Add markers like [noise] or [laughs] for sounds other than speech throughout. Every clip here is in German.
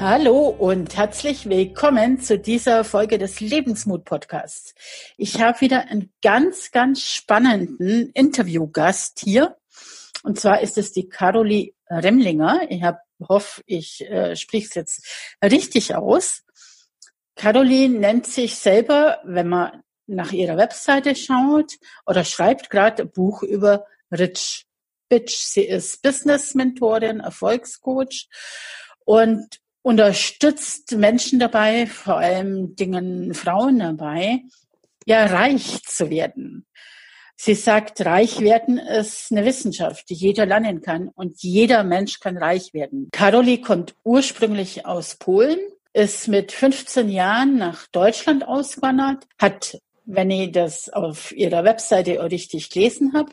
Hallo und herzlich willkommen zu dieser Folge des Lebensmut-Podcasts. Ich habe wieder einen ganz, ganz spannenden Interviewgast hier. Und zwar ist es die Carolie Remlinger. Ich hab, hoffe, ich äh, spreche es jetzt richtig aus. Caroline nennt sich selber, wenn man nach ihrer Webseite schaut oder schreibt gerade ein Buch über Rich Bitch. Sie ist Business-Mentorin, Erfolgscoach und unterstützt Menschen dabei, vor allem Dingen Frauen dabei, ja, reich zu werden. Sie sagt, reich werden ist eine Wissenschaft, die jeder lernen kann und jeder Mensch kann reich werden. Karoli kommt ursprünglich aus Polen, ist mit 15 Jahren nach Deutschland ausgewandert, hat, wenn ich das auf ihrer Webseite richtig gelesen habe,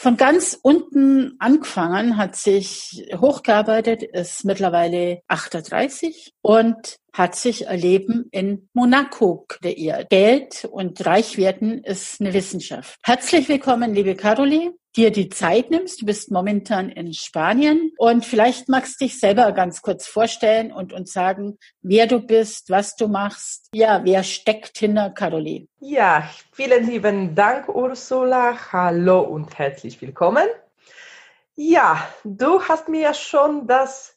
von ganz unten angefangen, hat sich hochgearbeitet, ist mittlerweile 38 und hat sich ein Leben in Monaco kreiert. Geld und Reichwerden ist eine Wissenschaft. Herzlich willkommen, liebe Caroline dir die Zeit nimmst. Du bist momentan in Spanien und vielleicht magst du dich selber ganz kurz vorstellen und uns sagen, wer du bist, was du machst. Ja, wer steckt hinter Caroline? Ja, vielen lieben Dank, Ursula. Hallo und herzlich willkommen. Ja, du hast mir schon das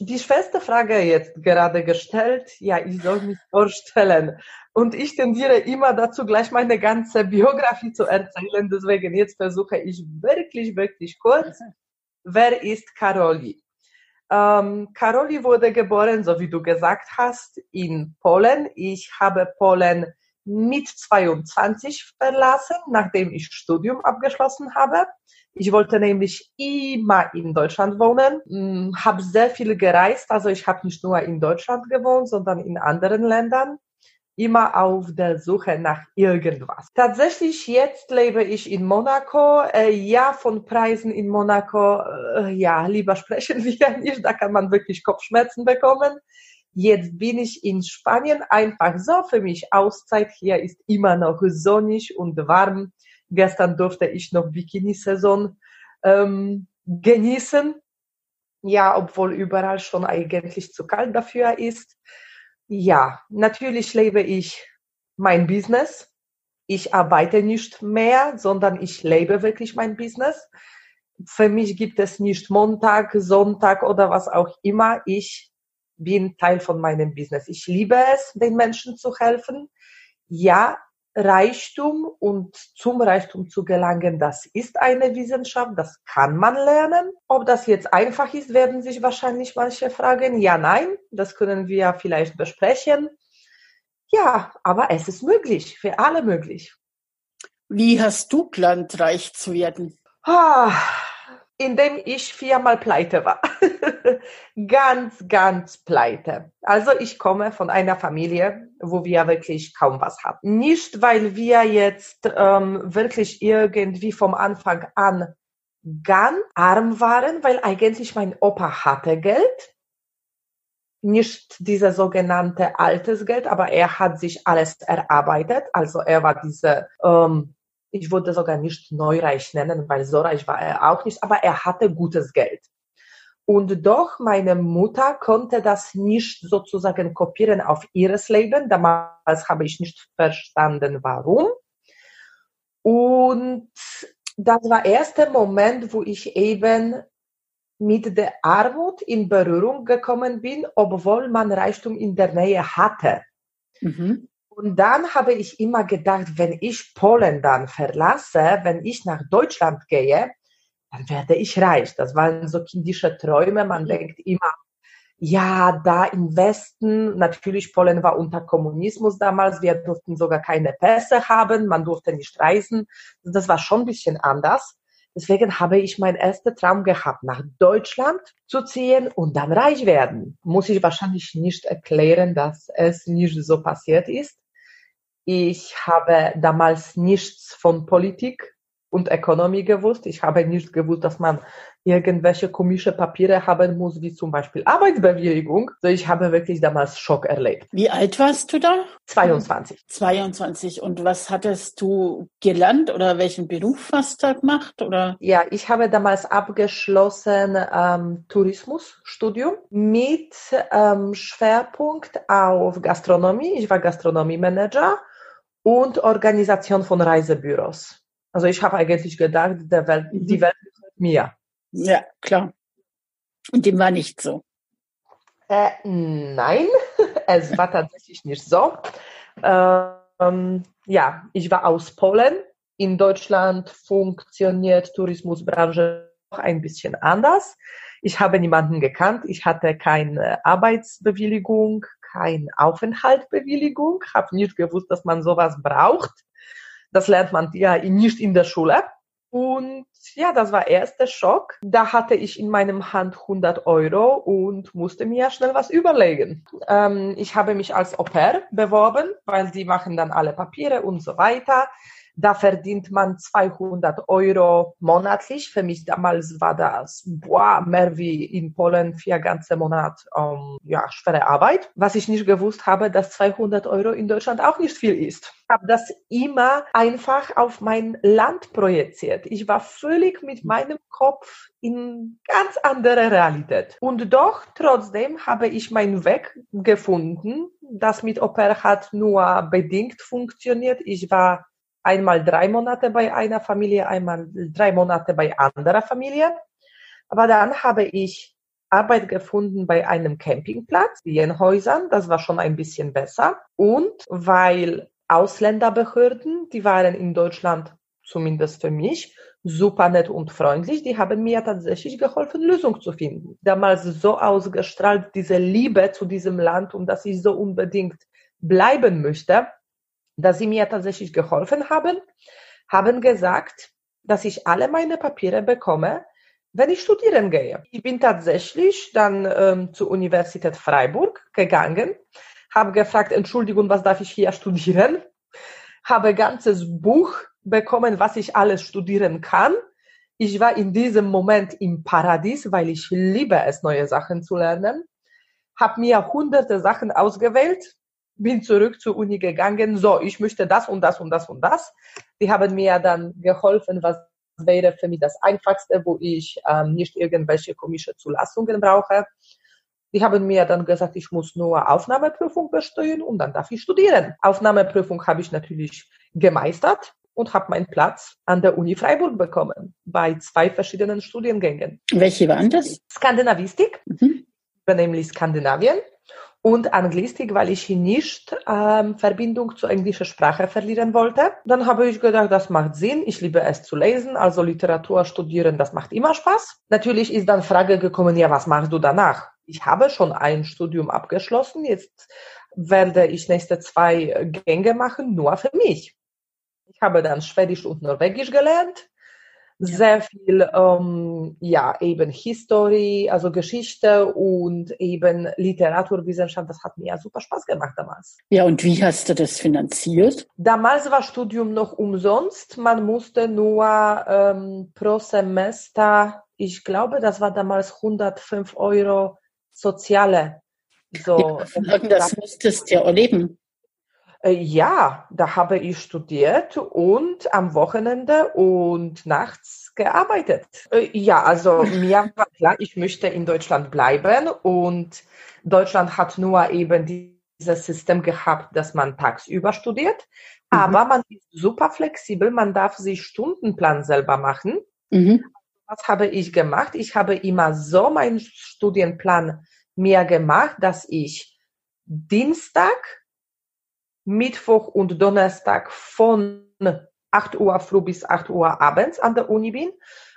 die schwerste Frage jetzt gerade gestellt. Ja, ich soll mich vorstellen. Und ich tendiere immer dazu, gleich meine ganze Biografie zu erzählen. Deswegen jetzt versuche ich wirklich, wirklich kurz. Wer ist Karoli? Ähm, Karoli wurde geboren, so wie du gesagt hast, in Polen. Ich habe Polen mit 22 verlassen, nachdem ich Studium abgeschlossen habe. Ich wollte nämlich immer in Deutschland wohnen, hm, habe sehr viel gereist, also ich habe nicht nur in Deutschland gewohnt, sondern in anderen Ländern immer auf der Suche nach irgendwas. Tatsächlich jetzt lebe ich in Monaco. Äh, ja, von Preisen in Monaco, äh, ja, lieber sprechen [laughs] wir nicht, da kann man wirklich Kopfschmerzen bekommen. Jetzt bin ich in Spanien einfach so für mich Auszeit. Hier ist immer noch sonnig und warm. Gestern durfte ich noch Bikini-Saison ähm, genießen. Ja, obwohl überall schon eigentlich zu kalt dafür ist. Ja, natürlich lebe ich mein Business. Ich arbeite nicht mehr, sondern ich lebe wirklich mein Business. Für mich gibt es nicht Montag, Sonntag oder was auch immer. Ich bin Teil von meinem Business. Ich liebe es, den Menschen zu helfen. Ja, Reichtum und zum Reichtum zu gelangen, das ist eine Wissenschaft, das kann man lernen. Ob das jetzt einfach ist, werden sich wahrscheinlich manche fragen. Ja, nein, das können wir vielleicht besprechen. Ja, aber es ist möglich, für alle möglich. Wie hast du geplant, reich zu werden? Ah, indem ich viermal pleite war. [laughs] ganz, ganz pleite. Also ich komme von einer Familie, wo wir wirklich kaum was hatten. Nicht, weil wir jetzt ähm, wirklich irgendwie vom Anfang an ganz arm waren, weil eigentlich mein Opa hatte Geld. Nicht diese sogenannte altes Geld, aber er hat sich alles erarbeitet. Also er war diese ähm, ich würde sogar nicht neureich nennen, weil so reich war er auch nicht, aber er hatte gutes Geld. Und doch meine Mutter konnte das nicht sozusagen kopieren auf ihres Leben. Damals habe ich nicht verstanden, warum. Und das war der erste Moment, wo ich eben mit der Armut in Berührung gekommen bin, obwohl man Reichtum in der Nähe hatte. Mhm. Und dann habe ich immer gedacht, wenn ich Polen dann verlasse, wenn ich nach Deutschland gehe, dann werde ich reich. Das waren so kindische Träume. Man mhm. denkt immer, ja, da im Westen, natürlich Polen war unter Kommunismus damals, wir durften sogar keine Pässe haben, man durfte nicht reisen. Das war schon ein bisschen anders. Deswegen habe ich meinen ersten Traum gehabt, nach Deutschland zu ziehen und dann reich werden. Muss ich wahrscheinlich nicht erklären, dass es nicht so passiert ist. Ich habe damals nichts von Politik und Economy gewusst. Ich habe nicht gewusst, dass man irgendwelche komische Papiere haben muss, wie zum Beispiel Arbeitsbewilligung. Also ich habe wirklich damals Schock erlebt. Wie alt warst du da? 22. 22. Und was hattest du gelernt oder welchen Beruf hast du gemacht? Oder? Ja, ich habe damals abgeschlossen ähm, Tourismusstudium mit ähm, Schwerpunkt auf Gastronomie. Ich war Gastronomie-Manager und Organisation von Reisebüros. Also ich habe eigentlich gedacht, der Welt, mhm. die Welt gehört mir. Ja, klar. Und dem war nicht so. Äh, nein, [laughs] es war tatsächlich nicht so. Ähm, ja, ich war aus Polen. In Deutschland funktioniert Tourismusbranche noch ein bisschen anders. Ich habe niemanden gekannt. Ich hatte keine Arbeitsbewilligung, keine Aufenthaltsbewilligung, habe nicht gewusst, dass man sowas braucht. Das lernt man ja nicht in der Schule. Und ja, das war erster Schock. Da hatte ich in meinem Hand 100 Euro und musste mir schnell was überlegen. Ähm, ich habe mich als Au pair beworben, weil die machen dann alle Papiere und so weiter. Da verdient man 200 Euro monatlich. Für mich damals war das boah, mehr wie in Polen vier ganze Monate ähm, ja, schwere Arbeit. Was ich nicht gewusst habe, dass 200 Euro in Deutschland auch nicht viel ist. Ich habe das immer einfach auf mein Land projiziert. Ich war völlig mit meinem Kopf in ganz andere Realität. Und doch, trotzdem habe ich meinen Weg gefunden. Das mit Oper hat nur bedingt funktioniert. Ich war einmal drei Monate bei einer Familie, einmal drei Monate bei anderer Familie. Aber dann habe ich Arbeit gefunden bei einem Campingplatz, in Häusern. Das war schon ein bisschen besser. Und weil Ausländerbehörden, die waren in Deutschland, zumindest für mich, super nett und freundlich. Die haben mir tatsächlich geholfen, Lösung zu finden. Damals so ausgestrahlt, diese Liebe zu diesem Land und dass ich so unbedingt bleiben möchte, dass sie mir tatsächlich geholfen haben, haben gesagt, dass ich alle meine Papiere bekomme, wenn ich studieren gehe. Ich bin tatsächlich dann ähm, zur Universität Freiburg gegangen, habe gefragt, Entschuldigung, was darf ich hier studieren? Habe ganzes Buch bekommen, was ich alles studieren kann. Ich war in diesem Moment im Paradies, weil ich liebe es, neue Sachen zu lernen. Habe mir hunderte Sachen ausgewählt, bin zurück zur Uni gegangen, so, ich möchte das und das und das und das. Die haben mir dann geholfen, was wäre für mich das Einfachste, wo ich ähm, nicht irgendwelche komische Zulassungen brauche. Die haben mir dann gesagt, ich muss nur Aufnahmeprüfung bestehen und dann darf ich studieren. Aufnahmeprüfung habe ich natürlich gemeistert und habe meinen Platz an der Uni Freiburg bekommen, bei zwei verschiedenen Studiengängen. Welche waren das? Skandinavistik, mhm. nämlich Skandinavien und Anglistik, weil ich nicht ähm, Verbindung zur englischen Sprache verlieren wollte. Dann habe ich gedacht, das macht Sinn. Ich liebe es zu lesen, also Literatur studieren, das macht immer Spaß. Natürlich ist dann Frage gekommen, ja, was machst du danach? Ich habe schon ein Studium abgeschlossen. Jetzt werde ich nächste zwei Gänge machen, nur für mich. Ich habe dann Schwedisch und Norwegisch gelernt sehr viel, ähm, ja, eben History, also Geschichte und eben Literaturwissenschaft. Das hat mir ja super Spaß gemacht damals. Ja, und wie hast du das finanziert? Damals war Studium noch umsonst. Man musste nur ähm, pro Semester, ich glaube, das war damals 105 Euro soziale. So, ja, das musstest du ja erleben. Äh, ja, da habe ich studiert und am Wochenende und nachts gearbeitet. Äh, ja, also [laughs] mir war klar, ich möchte in Deutschland bleiben und Deutschland hat nur eben dieses System gehabt, dass man tagsüber studiert. Mhm. Aber man ist super flexibel, man darf sich Stundenplan selber machen. Mhm. Was habe ich gemacht? Ich habe immer so meinen Studienplan mir gemacht, dass ich Dienstag Mittwoch und Donnerstag von 8 Uhr früh bis 8 Uhr abends an der Uni bin,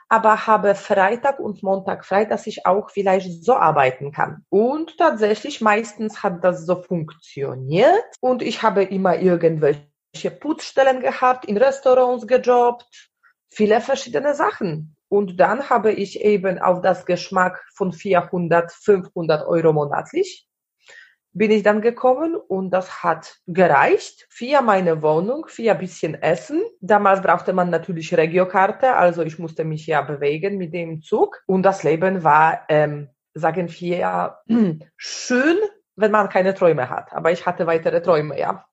aber habe Freitag und Montag frei, dass ich auch vielleicht so arbeiten kann. Und tatsächlich meistens hat das so funktioniert und ich habe immer irgendwelche Putzstellen gehabt, in Restaurants gejobbt, viele verschiedene Sachen. Und dann habe ich eben auf das Geschmack von 400, 500 Euro monatlich bin ich dann gekommen und das hat gereicht. Für meine Wohnung, für ein bisschen Essen. Damals brauchte man natürlich Regiokarte, also ich musste mich ja bewegen mit dem Zug. Und das Leben war, ähm, sagen wir, [clears throat] schön, wenn man keine Träume hat. Aber ich hatte weitere Träume, ja.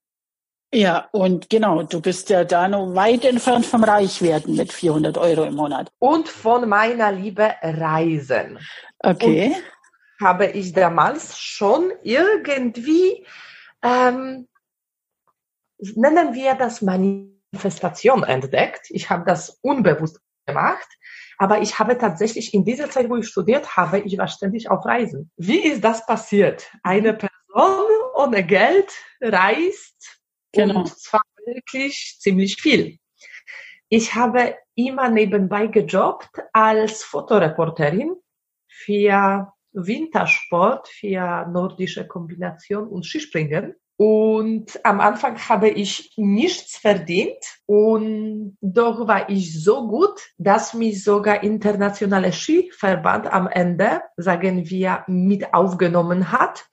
Ja, und genau, du bist ja da noch weit entfernt vom Reichwerden mit 400 Euro im Monat. Und von meiner Liebe Reisen. Okay. Und habe ich damals schon irgendwie, ähm, nennen wir das Manifestation entdeckt. Ich habe das unbewusst gemacht, aber ich habe tatsächlich in dieser Zeit, wo ich studiert habe, ich war ständig auf Reisen. Wie ist das passiert? Eine Person ohne Geld reist genau. und zwar wirklich ziemlich viel. Ich habe immer nebenbei gejobbt als Fotoreporterin für Wintersport für nordische Kombination und Skispringen. Und am Anfang habe ich nichts verdient und doch war ich so gut, dass mich sogar internationale Skiverband am Ende, sagen wir, mit aufgenommen hat.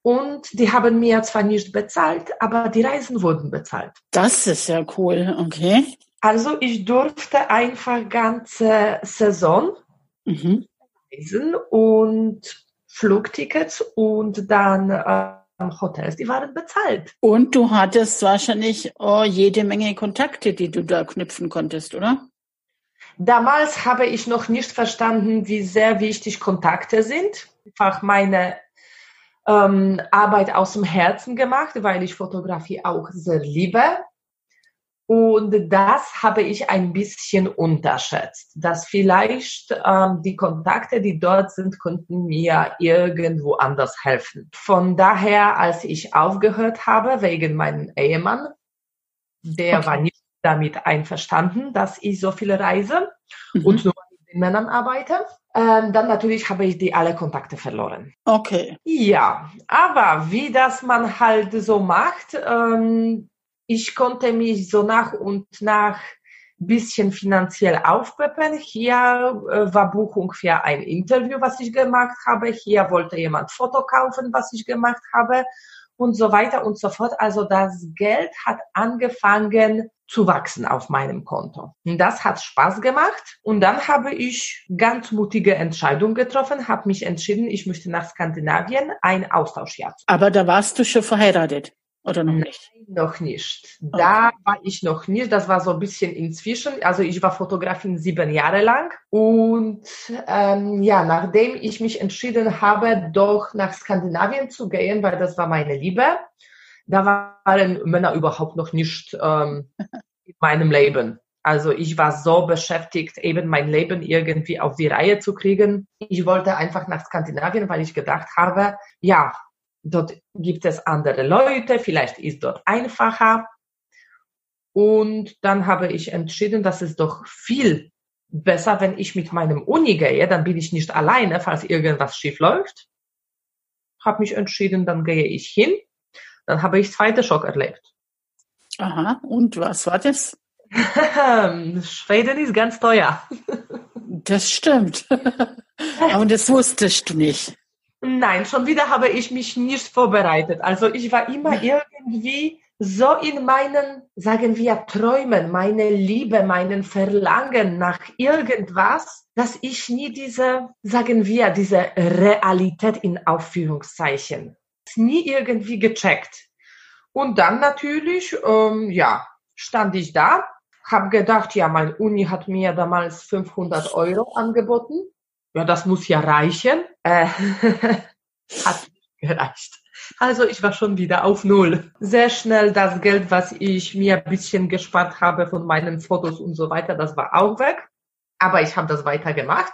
Und die haben mir zwar nicht bezahlt, aber die Reisen wurden bezahlt. Das ist ja cool, okay. Also ich durfte einfach ganze Saison mhm. Reisen und Flugtickets und dann äh, Hotels, die waren bezahlt. Und du hattest wahrscheinlich oh, jede Menge Kontakte, die du da knüpfen konntest, oder? Damals habe ich noch nicht verstanden, wie sehr wichtig Kontakte sind. Einfach meine ähm, Arbeit aus dem Herzen gemacht, weil ich Fotografie auch sehr liebe. Und das habe ich ein bisschen unterschätzt, dass vielleicht ähm, die Kontakte, die dort sind, könnten mir irgendwo anders helfen. Von daher, als ich aufgehört habe wegen meinem Ehemann, der okay. war nicht damit einverstanden, dass ich so viele reise mhm. und nur mit den Männern arbeite. Ähm, dann natürlich habe ich die alle Kontakte verloren. Okay. Ja, aber wie das man halt so macht, ähm, ich konnte mich so nach und nach bisschen finanziell aufpeppen. Hier äh, war Buchung für ein Interview, was ich gemacht habe. Hier wollte jemand Foto kaufen, was ich gemacht habe und so weiter und so fort. Also das Geld hat angefangen zu wachsen auf meinem Konto. Das hat Spaß gemacht. Und dann habe ich ganz mutige Entscheidung getroffen, habe mich entschieden, ich möchte nach Skandinavien ein Austauschjahr. Aber da warst du schon verheiratet. Oder noch nicht? Nein, noch nicht. Da okay. war ich noch nicht. Das war so ein bisschen inzwischen. Also ich war Fotografin sieben Jahre lang. Und ähm, ja, nachdem ich mich entschieden habe, doch nach Skandinavien zu gehen, weil das war meine Liebe, da waren Männer überhaupt noch nicht ähm, [laughs] in meinem Leben. Also ich war so beschäftigt, eben mein Leben irgendwie auf die Reihe zu kriegen. Ich wollte einfach nach Skandinavien, weil ich gedacht habe, ja, Dort gibt es andere Leute, vielleicht ist dort einfacher. Und dann habe ich entschieden, dass es doch viel besser, wenn ich mit meinem Uni gehe, dann bin ich nicht alleine, falls irgendwas schief läuft. Habe mich entschieden, dann gehe ich hin. Dann habe ich zweite Schock erlebt. Aha, und was war das? [laughs] Schweden ist ganz teuer. Das stimmt. [laughs] Aber das wusstest du nicht. Nein, schon wieder habe ich mich nicht vorbereitet. Also ich war immer irgendwie so in meinen, sagen wir, Träumen, meine Liebe, meinen Verlangen nach irgendwas, dass ich nie diese, sagen wir, diese Realität in Aufführungszeichen nie irgendwie gecheckt. Und dann natürlich, ähm, ja, stand ich da, habe gedacht, ja, mein Uni hat mir damals 500 Euro angeboten ja, das muss ja reichen. Äh, [laughs] hat nicht gereicht. Also ich war schon wieder auf Null. Sehr schnell das Geld, was ich mir ein bisschen gespart habe von meinen Fotos und so weiter, das war auch weg. Aber ich habe das weiter gemacht.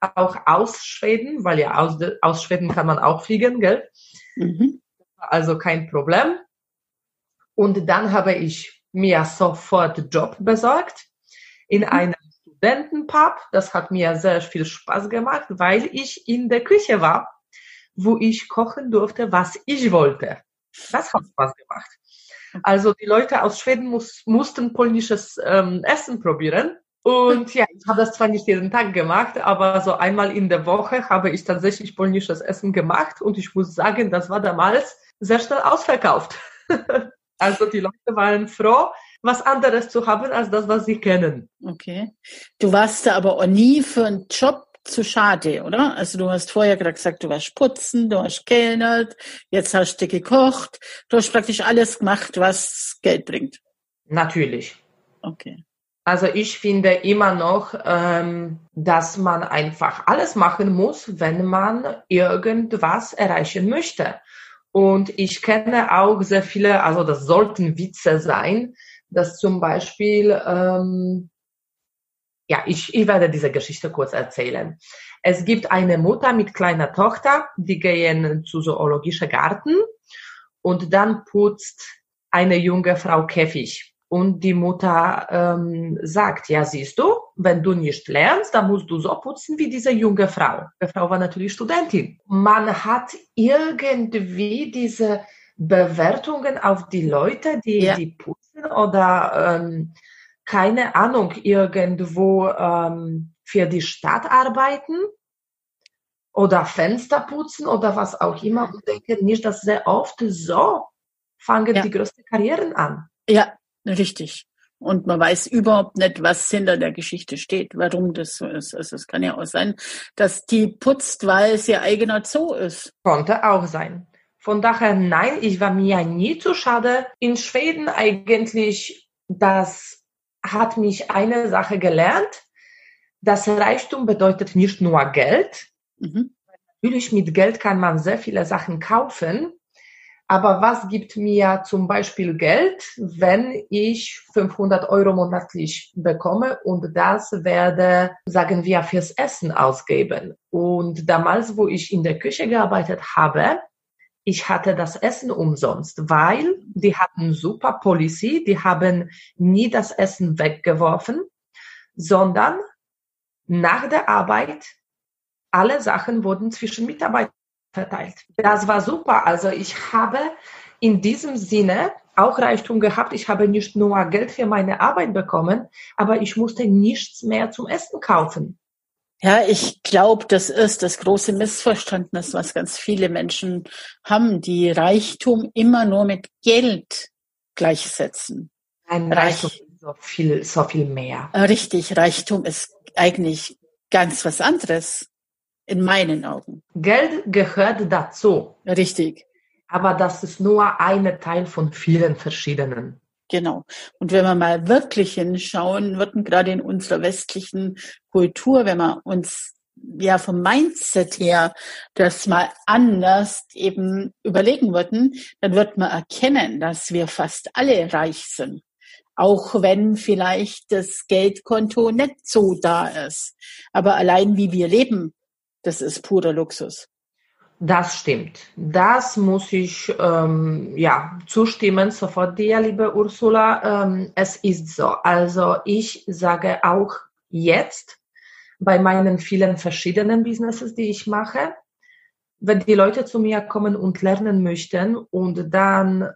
Auch aus Schweden, weil ja aus, aus Schweden kann man auch fliegen, gell? Mhm. Also kein Problem. Und dann habe ich mir sofort Job besorgt in mhm. einer Studentenpub. Das hat mir sehr viel Spaß gemacht, weil ich in der Küche war, wo ich kochen durfte, was ich wollte. Das hat Spaß gemacht. Also die Leute aus Schweden muss, mussten polnisches ähm, Essen probieren. Und ja, ich habe das zwar nicht jeden Tag gemacht, aber so einmal in der Woche habe ich tatsächlich polnisches Essen gemacht und ich muss sagen, das war damals sehr schnell ausverkauft. [laughs] also die Leute waren froh, was anderes zu haben als das, was sie kennen. Okay. Du warst da aber auch nie für einen Job zu schade, oder? Also du hast vorher gerade gesagt, du warst putzen, du hast kellnert, jetzt hast du gekocht, du hast praktisch alles gemacht, was Geld bringt. Natürlich. Okay. Also ich finde immer noch, ähm, dass man einfach alles machen muss, wenn man irgendwas erreichen möchte. Und ich kenne auch sehr viele, also das sollten Witze sein, dass zum Beispiel, ähm, ja, ich, ich werde diese Geschichte kurz erzählen. Es gibt eine Mutter mit kleiner Tochter, die gehen zu zoologischen Garten und dann putzt eine junge Frau Käfig und die Mutter ähm, sagt, ja, siehst du, wenn du nicht lernst, dann musst du so putzen wie diese junge Frau. Die Frau war natürlich Studentin. Man hat irgendwie diese Bewertungen auf die Leute, die, ja. die putzen oder ähm, keine Ahnung, irgendwo ähm, für die Stadt arbeiten oder Fenster putzen oder was auch immer und denke nicht, dass sehr oft so fangen ja. die größten Karrieren an. Ja, Richtig. Und man weiß überhaupt nicht, was hinter der Geschichte steht, warum das so ist. Also es kann ja auch sein, dass die putzt, weil es ihr eigener Zoo ist. Konnte auch sein. Von daher, nein, ich war mir nie zu schade. In Schweden eigentlich, das hat mich eine Sache gelernt. Das Reichtum bedeutet nicht nur Geld. Mhm. Natürlich mit Geld kann man sehr viele Sachen kaufen. Aber was gibt mir zum Beispiel Geld, wenn ich 500 Euro monatlich bekomme und das werde, sagen wir, fürs Essen ausgeben? Und damals, wo ich in der Küche gearbeitet habe, ich hatte das Essen umsonst, weil die hatten super Policy, die haben nie das Essen weggeworfen, sondern nach der Arbeit alle Sachen wurden zwischen Mitarbeitern verteilt. Das war super. Also ich habe in diesem Sinne auch Reichtum gehabt. Ich habe nicht nur Geld für meine Arbeit bekommen, aber ich musste nichts mehr zum Essen kaufen. Ja, ich glaube, das ist das große Missverständnis, was ganz viele Menschen haben, die Reichtum immer nur mit Geld gleichsetzen. Ein Reichtum Reich ist so viel, so viel mehr. Richtig, Reichtum ist eigentlich ganz was anderes. In meinen Augen. Geld gehört dazu. Richtig. Aber das ist nur ein Teil von vielen verschiedenen. Genau. Und wenn wir mal wirklich hinschauen, würden gerade in unserer westlichen Kultur, wenn wir uns ja vom Mindset her das mal anders eben überlegen würden, dann wird man erkennen, dass wir fast alle reich sind. Auch wenn vielleicht das Geldkonto nicht so da ist. Aber allein wie wir leben, das ist purer Luxus. Das stimmt. Das muss ich ähm, ja zustimmen sofort dir, liebe Ursula. Ähm, es ist so. Also ich sage auch jetzt bei meinen vielen verschiedenen Businesses, die ich mache, wenn die Leute zu mir kommen und lernen möchten und dann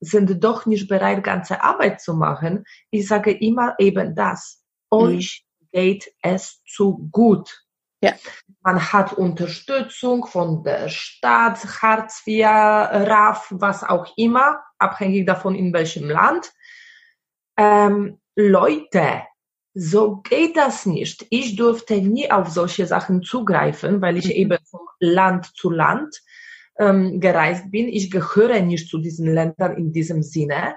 sind doch nicht bereit, ganze Arbeit zu machen, ich sage immer eben das. Mhm. Euch geht es zu gut. Ja. Man hat Unterstützung von der Stadt, Hartz IV, RAF, was auch immer, abhängig davon, in welchem Land. Ähm, Leute, so geht das nicht. Ich durfte nie auf solche Sachen zugreifen, weil ich mhm. eben von Land zu Land ähm, gereist bin. Ich gehöre nicht zu diesen Ländern in diesem Sinne.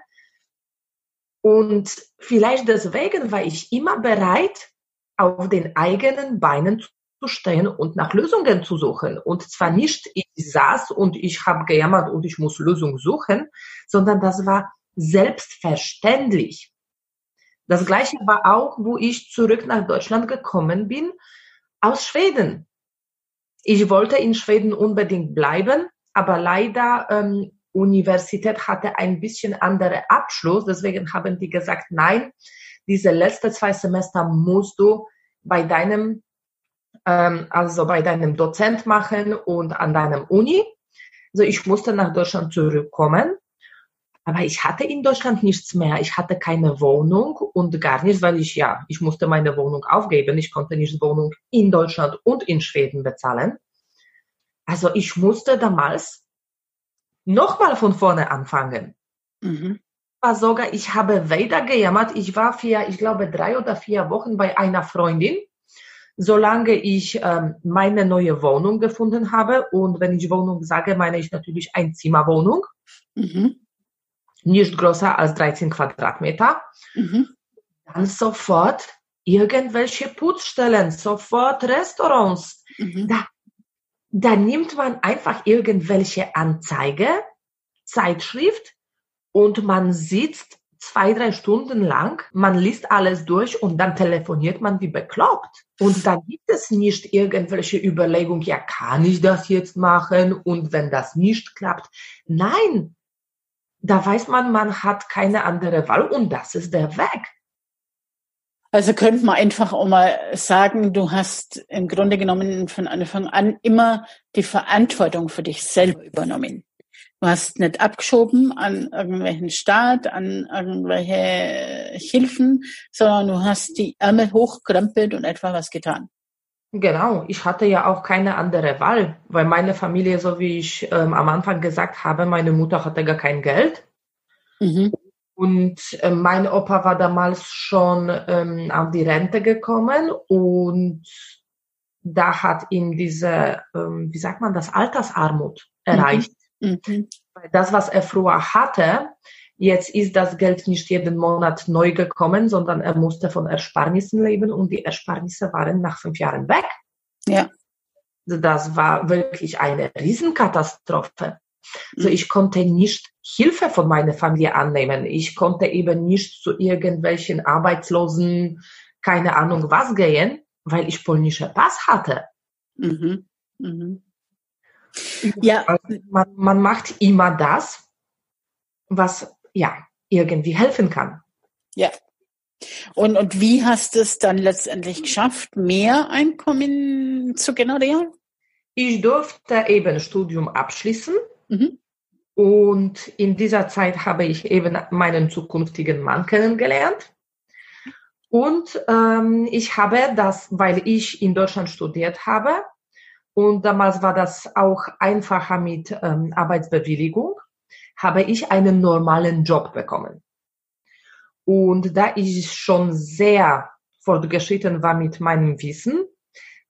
Und vielleicht deswegen war ich immer bereit, auf den eigenen Beinen zu stehen und nach Lösungen zu suchen. Und zwar nicht, ich saß und ich habe gejammert und ich muss Lösungen suchen, sondern das war selbstverständlich. Das gleiche war auch, wo ich zurück nach Deutschland gekommen bin, aus Schweden. Ich wollte in Schweden unbedingt bleiben, aber leider ähm, Universität hatte ein bisschen andere Abschluss, deswegen haben die gesagt, nein, diese letzten zwei Semester musst du bei deinem ähm, also bei deinem Dozent machen und an deinem Uni. Also ich musste nach Deutschland zurückkommen. Aber ich hatte in Deutschland nichts mehr. Ich hatte keine Wohnung und gar nichts, weil ich, ja, ich musste meine Wohnung aufgeben. Ich konnte nicht Wohnung in Deutschland und in Schweden bezahlen. Also ich musste damals nochmal von vorne anfangen. Mhm. War sogar, ich habe weiter gejammert. Ich war für, ich glaube, drei oder vier Wochen bei einer Freundin, solange ich ähm, meine neue Wohnung gefunden habe. Und wenn ich Wohnung sage, meine ich natürlich Einzimmerwohnung. Mhm nicht größer als 13 Quadratmeter. Mhm. Dann sofort irgendwelche Putzstellen, sofort Restaurants. Mhm. Da, da nimmt man einfach irgendwelche Anzeige, Zeitschrift und man sitzt zwei, drei Stunden lang, man liest alles durch und dann telefoniert man wie bekloppt. Und dann gibt es nicht irgendwelche Überlegungen, ja, kann ich das jetzt machen? Und wenn das nicht klappt, nein, da weiß man, man hat keine andere Wahl und das ist der Weg. Also könnte man einfach auch mal sagen, du hast im Grunde genommen von Anfang an immer die Verantwortung für dich selber übernommen. Du hast nicht abgeschoben an irgendwelchen Staat, an irgendwelche Hilfen, sondern du hast die Ärmel hochkrempelt und etwa was getan. Genau, ich hatte ja auch keine andere Wahl, weil meine Familie, so wie ich ähm, am Anfang gesagt habe, meine Mutter hatte gar kein Geld. Mhm. Und äh, mein Opa war damals schon ähm, auf die Rente gekommen und da hat ihm diese, ähm, wie sagt man das, Altersarmut erreicht. Mhm. Mhm. Das, was er früher hatte, Jetzt ist das Geld nicht jeden Monat neu gekommen, sondern er musste von Ersparnissen leben und die Ersparnisse waren nach fünf Jahren weg. Ja. Das war wirklich eine Riesenkatastrophe. Also ich konnte nicht Hilfe von meiner Familie annehmen. Ich konnte eben nicht zu irgendwelchen Arbeitslosen, keine Ahnung was gehen, weil ich polnische Pass hatte. Mhm. Mhm. Ja. Man, man macht immer das, was ja, irgendwie helfen kann. Ja. Und, und wie hast du es dann letztendlich geschafft, mehr Einkommen zu generieren? Ich durfte eben Studium abschließen. Mhm. Und in dieser Zeit habe ich eben meinen zukünftigen Mann kennengelernt. Und ähm, ich habe das, weil ich in Deutschland studiert habe, und damals war das auch einfacher mit ähm, Arbeitsbewilligung, habe ich einen normalen Job bekommen. Und da ich schon sehr fortgeschritten war mit meinem Wissen,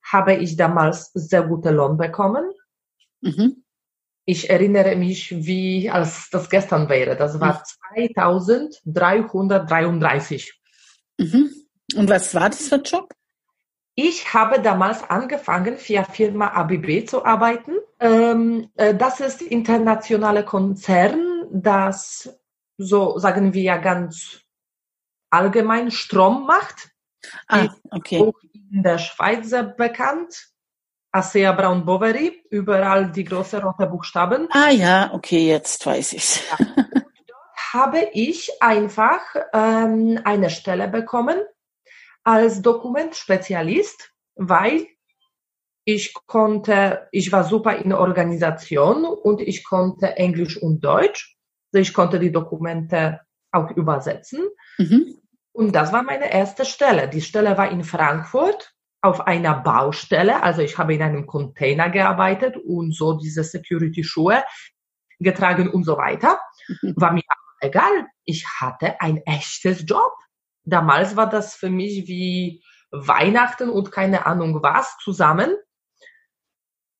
habe ich damals sehr gute Lohn bekommen. Mhm. Ich erinnere mich, wie als das gestern wäre. Das war 2333. Mhm. Und was war das für ein Job? Ich habe damals angefangen, für Firma ABB zu arbeiten. Ähm, äh, das ist internationale Konzern, das so sagen wir ja ganz allgemein Strom macht. Ah, okay. Auch in der Schweiz bekannt. ASEA Brown Boveri, überall die großen roten Buchstaben. Ah ja, okay, jetzt weiß ich's. Ja. [laughs] dort habe ich einfach ähm, eine Stelle bekommen als Dokumentspezialist, weil ich konnte, ich war super in Organisation und ich konnte Englisch und Deutsch. Also ich konnte die Dokumente auch übersetzen. Mhm. Und das war meine erste Stelle. Die Stelle war in Frankfurt auf einer Baustelle. Also ich habe in einem Container gearbeitet und so diese Security-Schuhe getragen und so weiter. Mhm. War mir egal. Ich hatte ein echtes Job. Damals war das für mich wie Weihnachten und keine Ahnung was zusammen.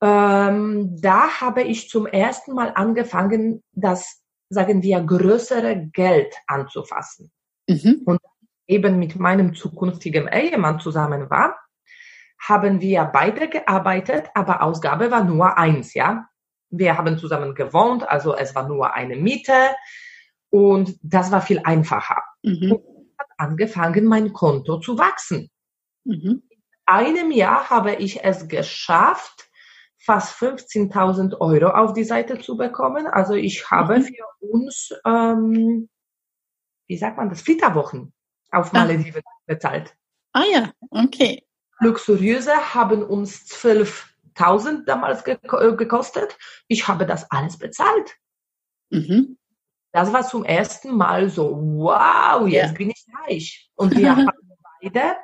Ähm, da habe ich zum ersten Mal angefangen, das, sagen wir, größere Geld anzufassen. Mhm. Und eben mit meinem zukünftigen Ehemann zusammen war, haben wir beide gearbeitet, aber Ausgabe war nur eins, ja. Wir haben zusammen gewohnt, also es war nur eine Miete und das war viel einfacher. Mhm angefangen, mein Konto zu wachsen. Mhm. In einem Jahr habe ich es geschafft, fast 15.000 Euro auf die Seite zu bekommen. Also ich habe mhm. für uns, ähm, wie sagt man das, Flitterwochen auf Malediven ah. bezahlt. Ah ja, okay. Luxuriöse haben uns 12.000 damals gekostet. Ich habe das alles bezahlt. Mhm. Das war zum ersten Mal so, wow, jetzt ja. bin ich reich. Und wir [laughs] haben beide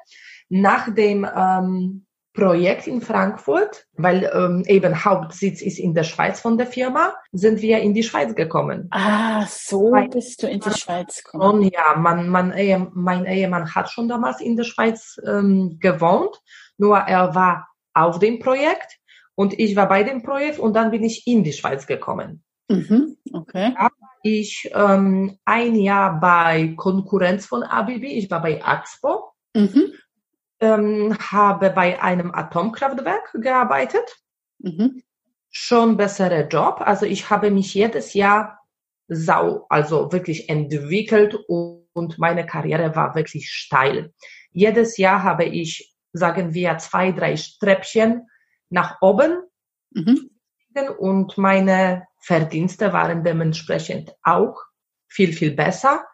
nach dem ähm, Projekt in Frankfurt, weil ähm, eben Hauptsitz ist in der Schweiz von der Firma, sind wir in die Schweiz gekommen. Ah, so weil, bist du in die Schweiz gekommen. Und ja, man, man, mein Ehemann hat schon damals in der Schweiz ähm, gewohnt, nur er war auf dem Projekt und ich war bei dem Projekt und dann bin ich in die Schweiz gekommen. Mhm, okay. Ja, ich ähm, ein Jahr bei Konkurrenz von ABB, ich war bei Axpo. Mhm ähm, habe bei einem Atomkraftwerk gearbeitet. Mhm. Schon besserer Job. Also ich habe mich jedes Jahr sau, also wirklich entwickelt und meine Karriere war wirklich steil. Jedes Jahr habe ich, sagen wir, zwei, drei Treppchen nach oben mhm. Und meine Verdienste waren dementsprechend auch viel, viel besser.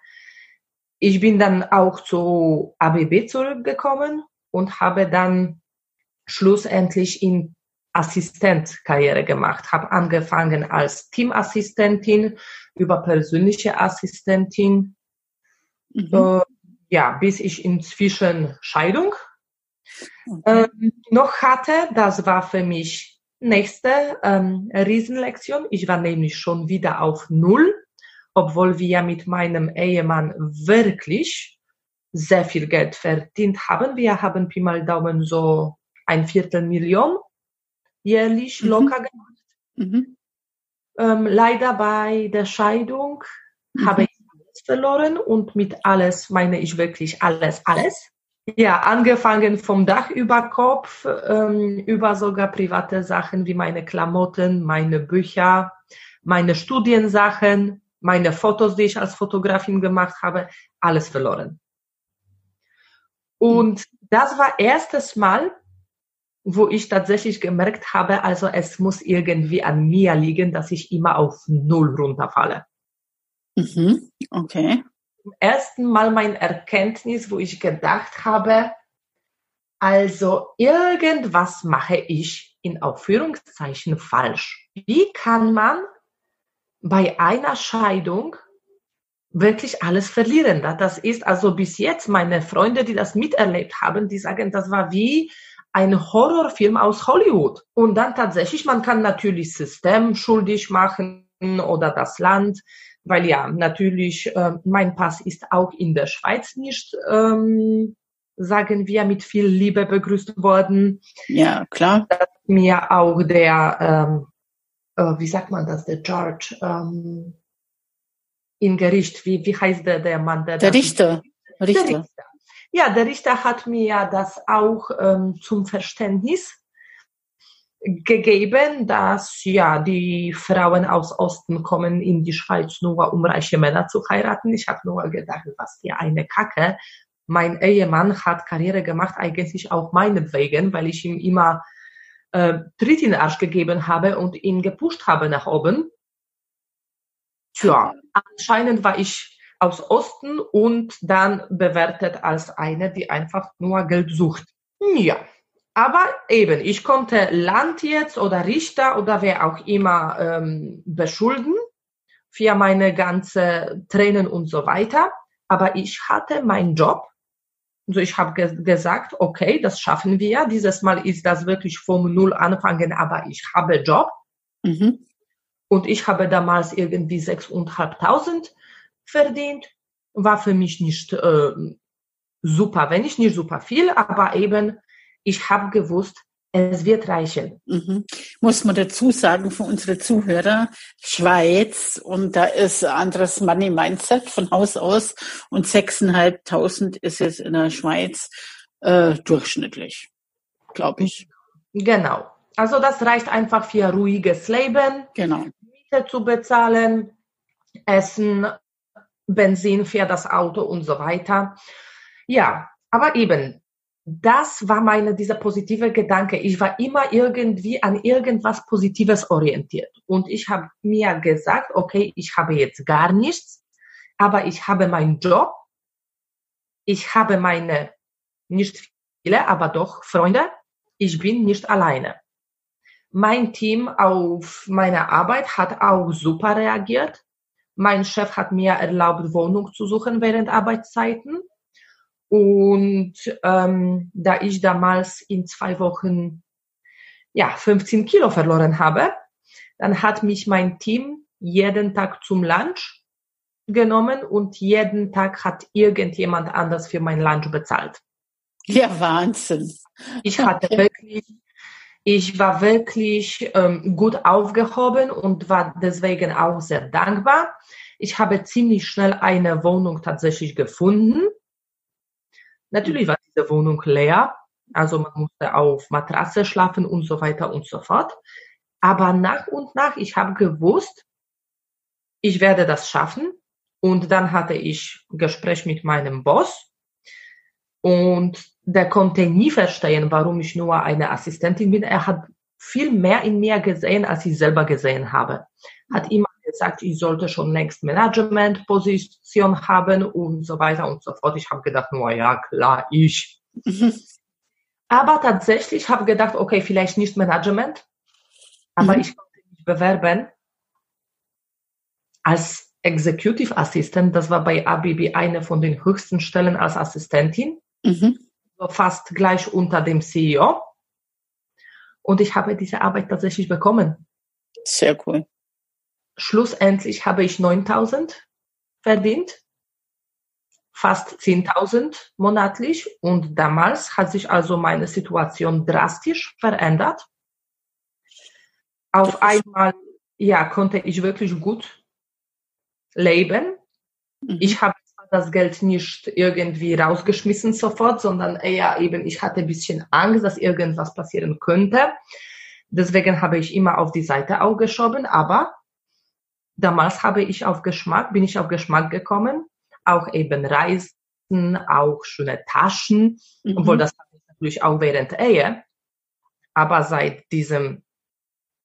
Ich bin dann auch zu ABB zurückgekommen und habe dann schlussendlich in Assistentkarriere gemacht, habe angefangen als Teamassistentin, über persönliche Assistentin, mhm. äh, ja, bis ich inzwischen Scheidung okay. äh, noch hatte. Das war für mich nächste ähm, Riesenlektion. Ich war nämlich schon wieder auf Null, obwohl wir mit meinem Ehemann wirklich sehr viel Geld verdient haben. Wir haben Pi mal Daumen so ein Viertel Million jährlich mhm. locker gemacht. Mhm. Ähm, leider bei der Scheidung mhm. habe ich alles verloren und mit alles meine ich wirklich alles, alles. Ja, angefangen vom Dach über Kopf, ähm, über sogar private Sachen wie meine Klamotten, meine Bücher, meine Studiensachen, meine Fotos, die ich als Fotografin gemacht habe, alles verloren. Und das war erstes Mal, wo ich tatsächlich gemerkt habe, also es muss irgendwie an mir liegen, dass ich immer auf Null runterfalle. Mhm. Okay. Zum ersten Mal mein Erkenntnis, wo ich gedacht habe, also irgendwas mache ich in Aufführungszeichen falsch. Wie kann man bei einer Scheidung wirklich alles verlieren. Das ist also bis jetzt meine Freunde, die das miterlebt haben, die sagen, das war wie ein Horrorfilm aus Hollywood. Und dann tatsächlich, man kann natürlich System schuldig machen oder das Land, weil ja, natürlich, äh, mein Pass ist auch in der Schweiz nicht, ähm, sagen wir, mit viel Liebe begrüßt worden. Ja, klar. Dass mir auch der, ähm, äh, wie sagt man das, der George, ähm, im Gericht. Wie, wie heißt der, der Mann? Der, der Richter. Richter. Der Richter. Ja, der Richter hat mir das auch ähm, zum Verständnis gegeben, dass ja die Frauen aus Osten kommen in die Schweiz nur um reiche Männer zu heiraten. Ich habe nur gedacht, was für eine Kacke. Mein Ehemann hat Karriere gemacht, eigentlich auch meinetwegen, weil ich ihm immer äh, Tritt in den Arsch gegeben habe und ihn gepusht habe nach oben. Tja, anscheinend war ich aus Osten und dann bewertet als eine, die einfach nur Geld sucht. Ja, aber eben, ich konnte Land jetzt oder Richter oder wer auch immer ähm, beschulden für meine ganze Tränen und so weiter. Aber ich hatte meinen Job. Also ich habe ge gesagt, okay, das schaffen wir. Dieses Mal ist das wirklich vom Null anfangen, aber ich habe Job. Mhm. Und ich habe damals irgendwie 6.500 verdient. War für mich nicht äh, super wenig, nicht super viel, aber eben, ich habe gewusst, es wird reichen. Mhm. Muss man dazu sagen, für unsere Zuhörer, Schweiz, und da ist anderes Money Mindset von Haus aus und 6.500 ist jetzt in der Schweiz äh, durchschnittlich, glaube ich. Genau. Also das reicht einfach für ruhiges Leben. Genau. Miete zu bezahlen, Essen, Benzin für das Auto und so weiter. Ja, aber eben, das war meine, dieser positive Gedanke. Ich war immer irgendwie an irgendwas Positives orientiert. Und ich habe mir gesagt, okay, ich habe jetzt gar nichts, aber ich habe meinen Job. Ich habe meine, nicht viele, aber doch Freunde. Ich bin nicht alleine. Mein Team auf meine Arbeit hat auch super reagiert. Mein Chef hat mir erlaubt, Wohnung zu suchen während Arbeitszeiten. Und ähm, da ich damals in zwei Wochen ja 15 Kilo verloren habe, dann hat mich mein Team jeden Tag zum Lunch genommen und jeden Tag hat irgendjemand anders für mein Lunch bezahlt. Ja, Wahnsinn. Ich hatte okay. wirklich, ich war wirklich ähm, gut aufgehoben und war deswegen auch sehr dankbar. Ich habe ziemlich schnell eine Wohnung tatsächlich gefunden. Natürlich war diese Wohnung leer, also man musste auf Matratze schlafen und so weiter und so fort. Aber nach und nach, ich habe gewusst, ich werde das schaffen. Und dann hatte ich Gespräch mit meinem Boss und der konnte nie verstehen, warum ich nur eine Assistentin bin. Er hat viel mehr in mir gesehen, als ich selber gesehen habe. Hat immer gesagt, ich sollte schon längst Management-Position haben und so weiter und so fort. Ich habe gedacht, nur ja, klar, ich. [laughs] Aber tatsächlich habe gedacht, okay, vielleicht nicht Management, aber mhm. ich konnte mich bewerben als Executive Assistant. Das war bei ABB eine von den höchsten Stellen als Assistentin, mhm. so fast gleich unter dem CEO. Und ich habe diese Arbeit tatsächlich bekommen. Sehr cool. Schlussendlich habe ich 9000 verdient, fast 10.000 monatlich. Und damals hat sich also meine Situation drastisch verändert. Auf einmal, ja, konnte ich wirklich gut leben. Mhm. Ich habe das Geld nicht irgendwie rausgeschmissen sofort, sondern eher eben, ich hatte ein bisschen Angst, dass irgendwas passieren könnte. Deswegen habe ich immer auf die Seite auch geschoben, aber damals habe ich auf Geschmack, bin ich auf Geschmack gekommen, auch eben Reisen, auch schöne Taschen, mhm. obwohl das natürlich auch während Ehe. Aber seit diesem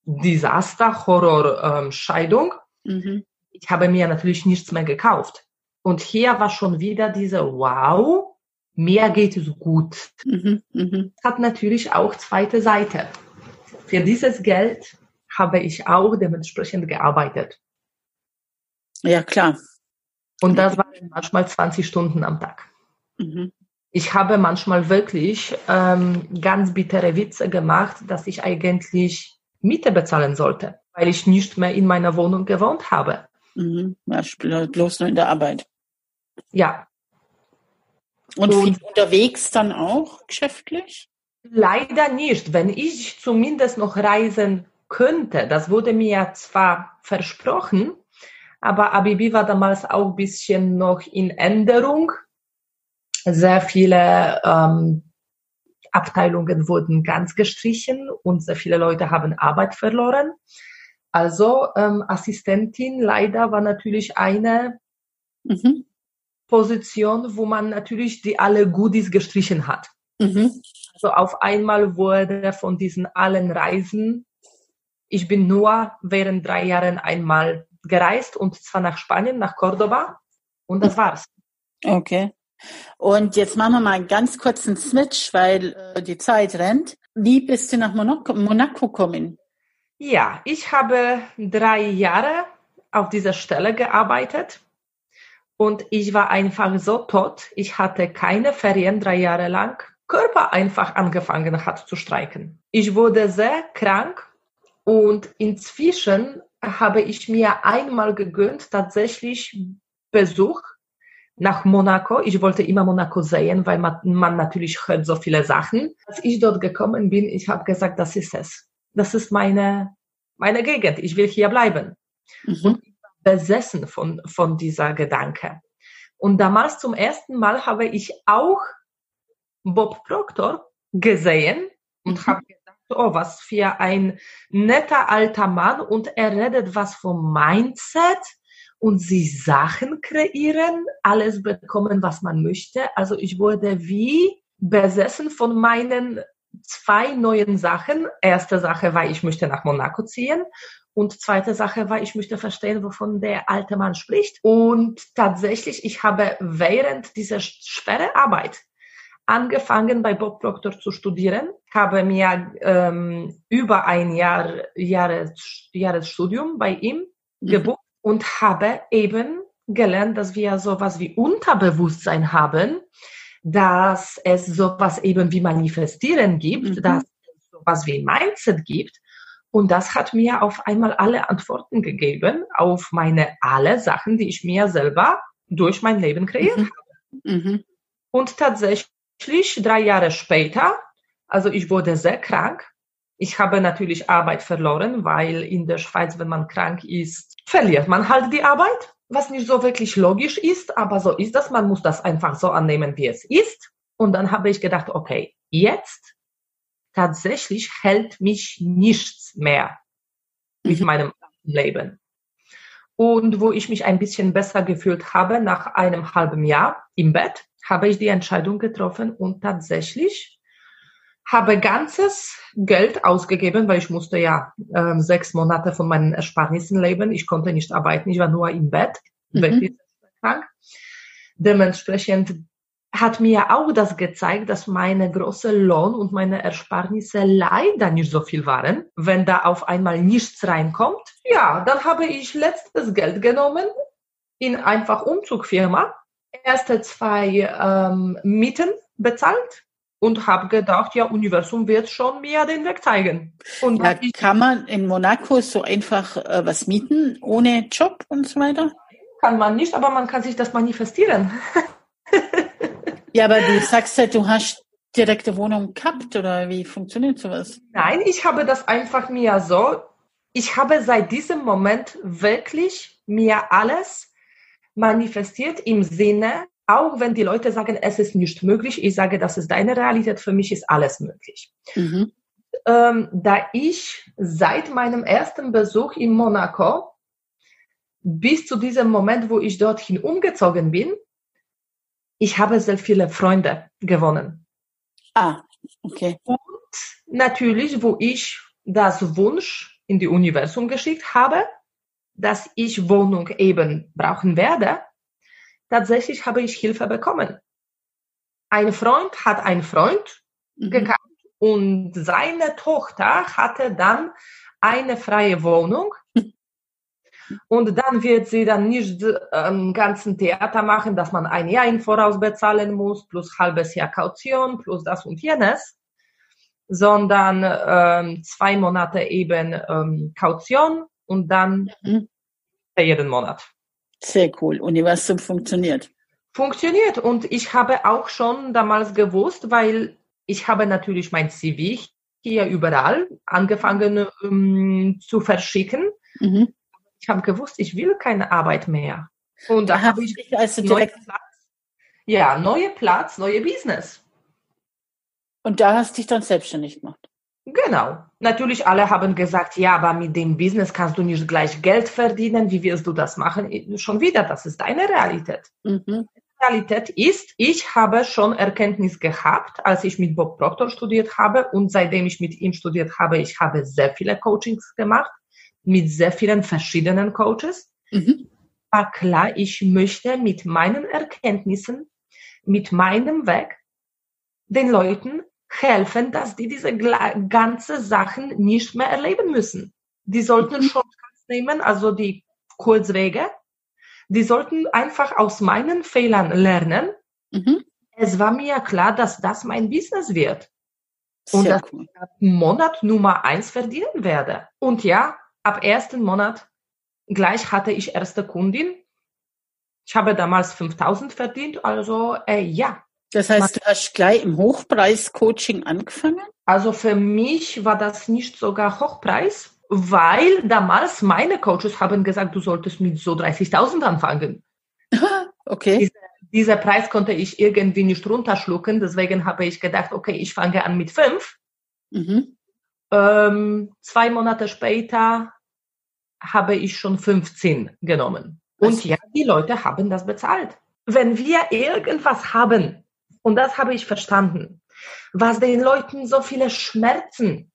Desaster, Horror, ähm, Scheidung, mhm. ich habe mir natürlich nichts mehr gekauft. Und hier war schon wieder diese Wow, mir geht es gut. Mhm. Mhm. Hat natürlich auch zweite Seite. Für dieses Geld habe ich auch dementsprechend gearbeitet. Ja, klar. Und das waren manchmal 20 Stunden am Tag. Mhm. Ich habe manchmal wirklich ähm, ganz bittere Witze gemacht, dass ich eigentlich Miete bezahlen sollte, weil ich nicht mehr in meiner Wohnung gewohnt habe. Mhm. bloß nur in der Arbeit. Ja. Und, Und viel unterwegs dann auch geschäftlich? Leider nicht. Wenn ich zumindest noch reisen könnte, das wurde mir zwar versprochen, aber ABB war damals auch ein bisschen noch in Änderung. Sehr viele ähm, Abteilungen wurden ganz gestrichen und sehr viele Leute haben Arbeit verloren. Also ähm, Assistentin leider war natürlich eine mhm. Position, wo man natürlich die alle Goodies gestrichen hat. Mhm. Also auf einmal wurde von diesen allen Reisen, ich bin nur während drei Jahren einmal gereist und zwar nach Spanien, nach Cordoba und das war's. Okay. Und jetzt machen wir mal einen ganz kurzen Switch, weil äh, die Zeit rennt. Wie bist du nach Monaco, Monaco gekommen? Ja, ich habe drei Jahre auf dieser Stelle gearbeitet und ich war einfach so tot. Ich hatte keine Ferien drei Jahre lang. Körper einfach angefangen hat zu streiken. Ich wurde sehr krank und inzwischen habe ich mir einmal gegönnt, tatsächlich Besuch nach Monaco. Ich wollte immer Monaco sehen, weil man, man natürlich hört so viele Sachen. Als ich dort gekommen bin, ich habe gesagt, das ist es. Das ist meine, meine Gegend. Ich will hier bleiben. Mhm. Und ich war besessen von, von dieser Gedanke. Und damals zum ersten Mal habe ich auch Bob Proctor gesehen und mhm. habe oh, was für ein netter alter Mann und er redet was vom Mindset und sie Sachen kreieren, alles bekommen, was man möchte. Also ich wurde wie besessen von meinen zwei neuen Sachen. Erste Sache war, ich möchte nach Monaco ziehen. Und zweite Sache war, ich möchte verstehen, wovon der alte Mann spricht. Und tatsächlich, ich habe während dieser schweren Arbeit angefangen bei Bob Proctor zu studieren, habe mir ähm, über ein Jahr Jahres, Jahresstudium bei ihm mhm. gebucht und habe eben gelernt, dass wir sowas wie Unterbewusstsein haben, dass es sowas eben wie Manifestieren gibt, mhm. dass es sowas wie Mindset gibt. Und das hat mir auf einmal alle Antworten gegeben auf meine alle Sachen, die ich mir selber durch mein Leben kreiert mhm. habe. Mhm. Und tatsächlich drei Jahre später, also ich wurde sehr krank. Ich habe natürlich Arbeit verloren, weil in der Schweiz, wenn man krank ist, verliert man halt die Arbeit was nicht so wirklich logisch ist, aber so ist das. Man muss das einfach so annehmen, wie es ist. Und dann habe ich gedacht, okay, jetzt tatsächlich hält mich nichts mehr mit mhm. meinem Leben. Und wo ich mich ein bisschen besser gefühlt habe, nach einem halben Jahr im Bett, habe ich die Entscheidung getroffen und tatsächlich habe ganzes Geld ausgegeben, weil ich musste ja äh, sechs Monate von meinen Ersparnissen leben. Ich konnte nicht arbeiten, ich war nur im Bett, mhm. wirklich krank. Dementsprechend hat mir auch das gezeigt, dass meine große Lohn und meine Ersparnisse leider nicht so viel waren. Wenn da auf einmal nichts reinkommt, ja, dann habe ich letztes Geld genommen in einfach Umzugfirma. Erste zwei ähm, Mieten bezahlt und habe gedacht, ja, Universum wird schon mir den Weg zeigen. Und ja, kann man in Monaco so einfach äh, was mieten, ohne Job und so weiter? Kann man nicht, aber man kann sich das manifestieren. [laughs] ja, aber du sagst ja, du hast direkte Wohnung gehabt oder wie funktioniert sowas? Nein, ich habe das einfach mir so, ich habe seit diesem Moment wirklich mir alles manifestiert im Sinne, auch wenn die Leute sagen, es ist nicht möglich, ich sage, das ist deine Realität, für mich ist alles möglich. Mhm. Ähm, da ich seit meinem ersten Besuch in Monaco bis zu diesem Moment, wo ich dorthin umgezogen bin, ich habe sehr viele Freunde gewonnen. Ah, okay. Und natürlich, wo ich das Wunsch in die Universum geschickt habe, dass ich Wohnung eben brauchen werde, tatsächlich habe ich Hilfe bekommen. Ein Freund hat einen Freund mhm. gekauft und seine Tochter hatte dann eine freie Wohnung. [laughs] Und dann wird sie dann nicht ähm, ganzen Theater machen, dass man ein Jahr im Voraus bezahlen muss, plus halbes Jahr Kaution, plus das und jenes, sondern ähm, zwei Monate eben ähm, Kaution und dann mhm. jeden Monat. Sehr cool. Universum funktioniert. Funktioniert. Und ich habe auch schon damals gewusst, weil ich habe natürlich mein CV hier überall angefangen um, zu verschicken. Mhm. Ich habe gewusst, ich will keine Arbeit mehr. Und da habe ich also direkt Platz. Ja, neue Platz, neue Business. Und da hast du dich dann selbstständig gemacht. Genau. Natürlich alle haben gesagt, ja, aber mit dem Business kannst du nicht gleich Geld verdienen. Wie wirst du das machen? Schon wieder, das ist deine Realität. Mhm. Realität ist, ich habe schon Erkenntnis gehabt, als ich mit Bob Proctor studiert habe und seitdem ich mit ihm studiert habe, ich habe sehr viele Coachings gemacht mit sehr vielen verschiedenen Coaches. Mhm. War klar, ich möchte mit meinen Erkenntnissen, mit meinem Weg den Leuten helfen, dass die diese ganze Sachen nicht mehr erleben müssen. Die sollten mhm. Shortcuts nehmen, also die Kurzwege. Die sollten einfach aus meinen Fehlern lernen. Mhm. Es war mir klar, dass das mein Business wird. Sehr und dass cool. ich ab Monat Nummer eins verdienen werde. Und ja, ab ersten Monat gleich hatte ich erste Kundin. Ich habe damals 5000 verdient, also äh, ja, das heißt, du hast gleich im Hochpreis-Coaching angefangen? Also für mich war das nicht sogar Hochpreis, weil damals meine Coaches haben gesagt, du solltest mit so 30.000 anfangen. [laughs] okay. Diese, dieser Preis konnte ich irgendwie nicht runterschlucken, deswegen habe ich gedacht, okay, ich fange an mit fünf. Mhm. Ähm, zwei Monate später habe ich schon 15 genommen. Und also. ja, die Leute haben das bezahlt. Wenn wir irgendwas haben, und das habe ich verstanden, was den Leuten so viele Schmerzen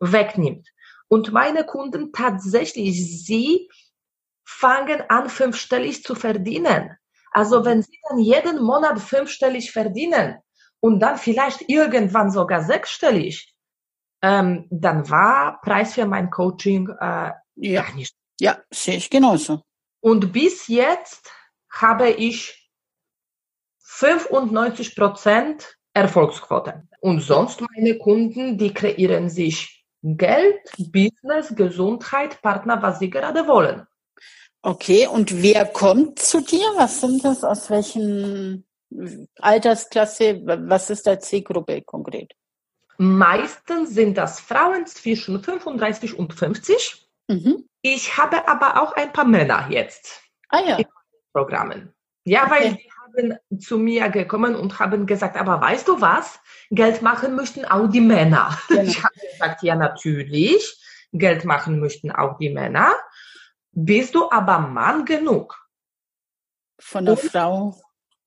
wegnimmt. Und meine Kunden tatsächlich, sie fangen an, fünfstellig zu verdienen. Also wenn sie dann jeden Monat fünfstellig verdienen und dann vielleicht irgendwann sogar sechsstellig, ähm, dann war Preis für mein Coaching äh, ja. nicht Ja, sehe ich genauso. Und bis jetzt habe ich 95 Prozent Erfolgsquote. Und sonst meine Kunden, die kreieren sich Geld, Business, Gesundheit, Partner, was sie gerade wollen. Okay, und wer kommt zu dir? Was sind das? Aus welchen Altersklasse? Was ist der Zielgruppe konkret? Meistens sind das Frauen zwischen 35 und 50. Mhm. Ich habe aber auch ein paar Männer jetzt ah, ja. in Programmen. Ja, okay. weil die haben zu mir gekommen und haben gesagt, aber weißt du was? Geld machen möchten auch die Männer. [laughs] Genau. Ich habe gesagt, ja, natürlich. Geld machen möchten auch die Männer. Bist du aber Mann genug? Von der und, Frau?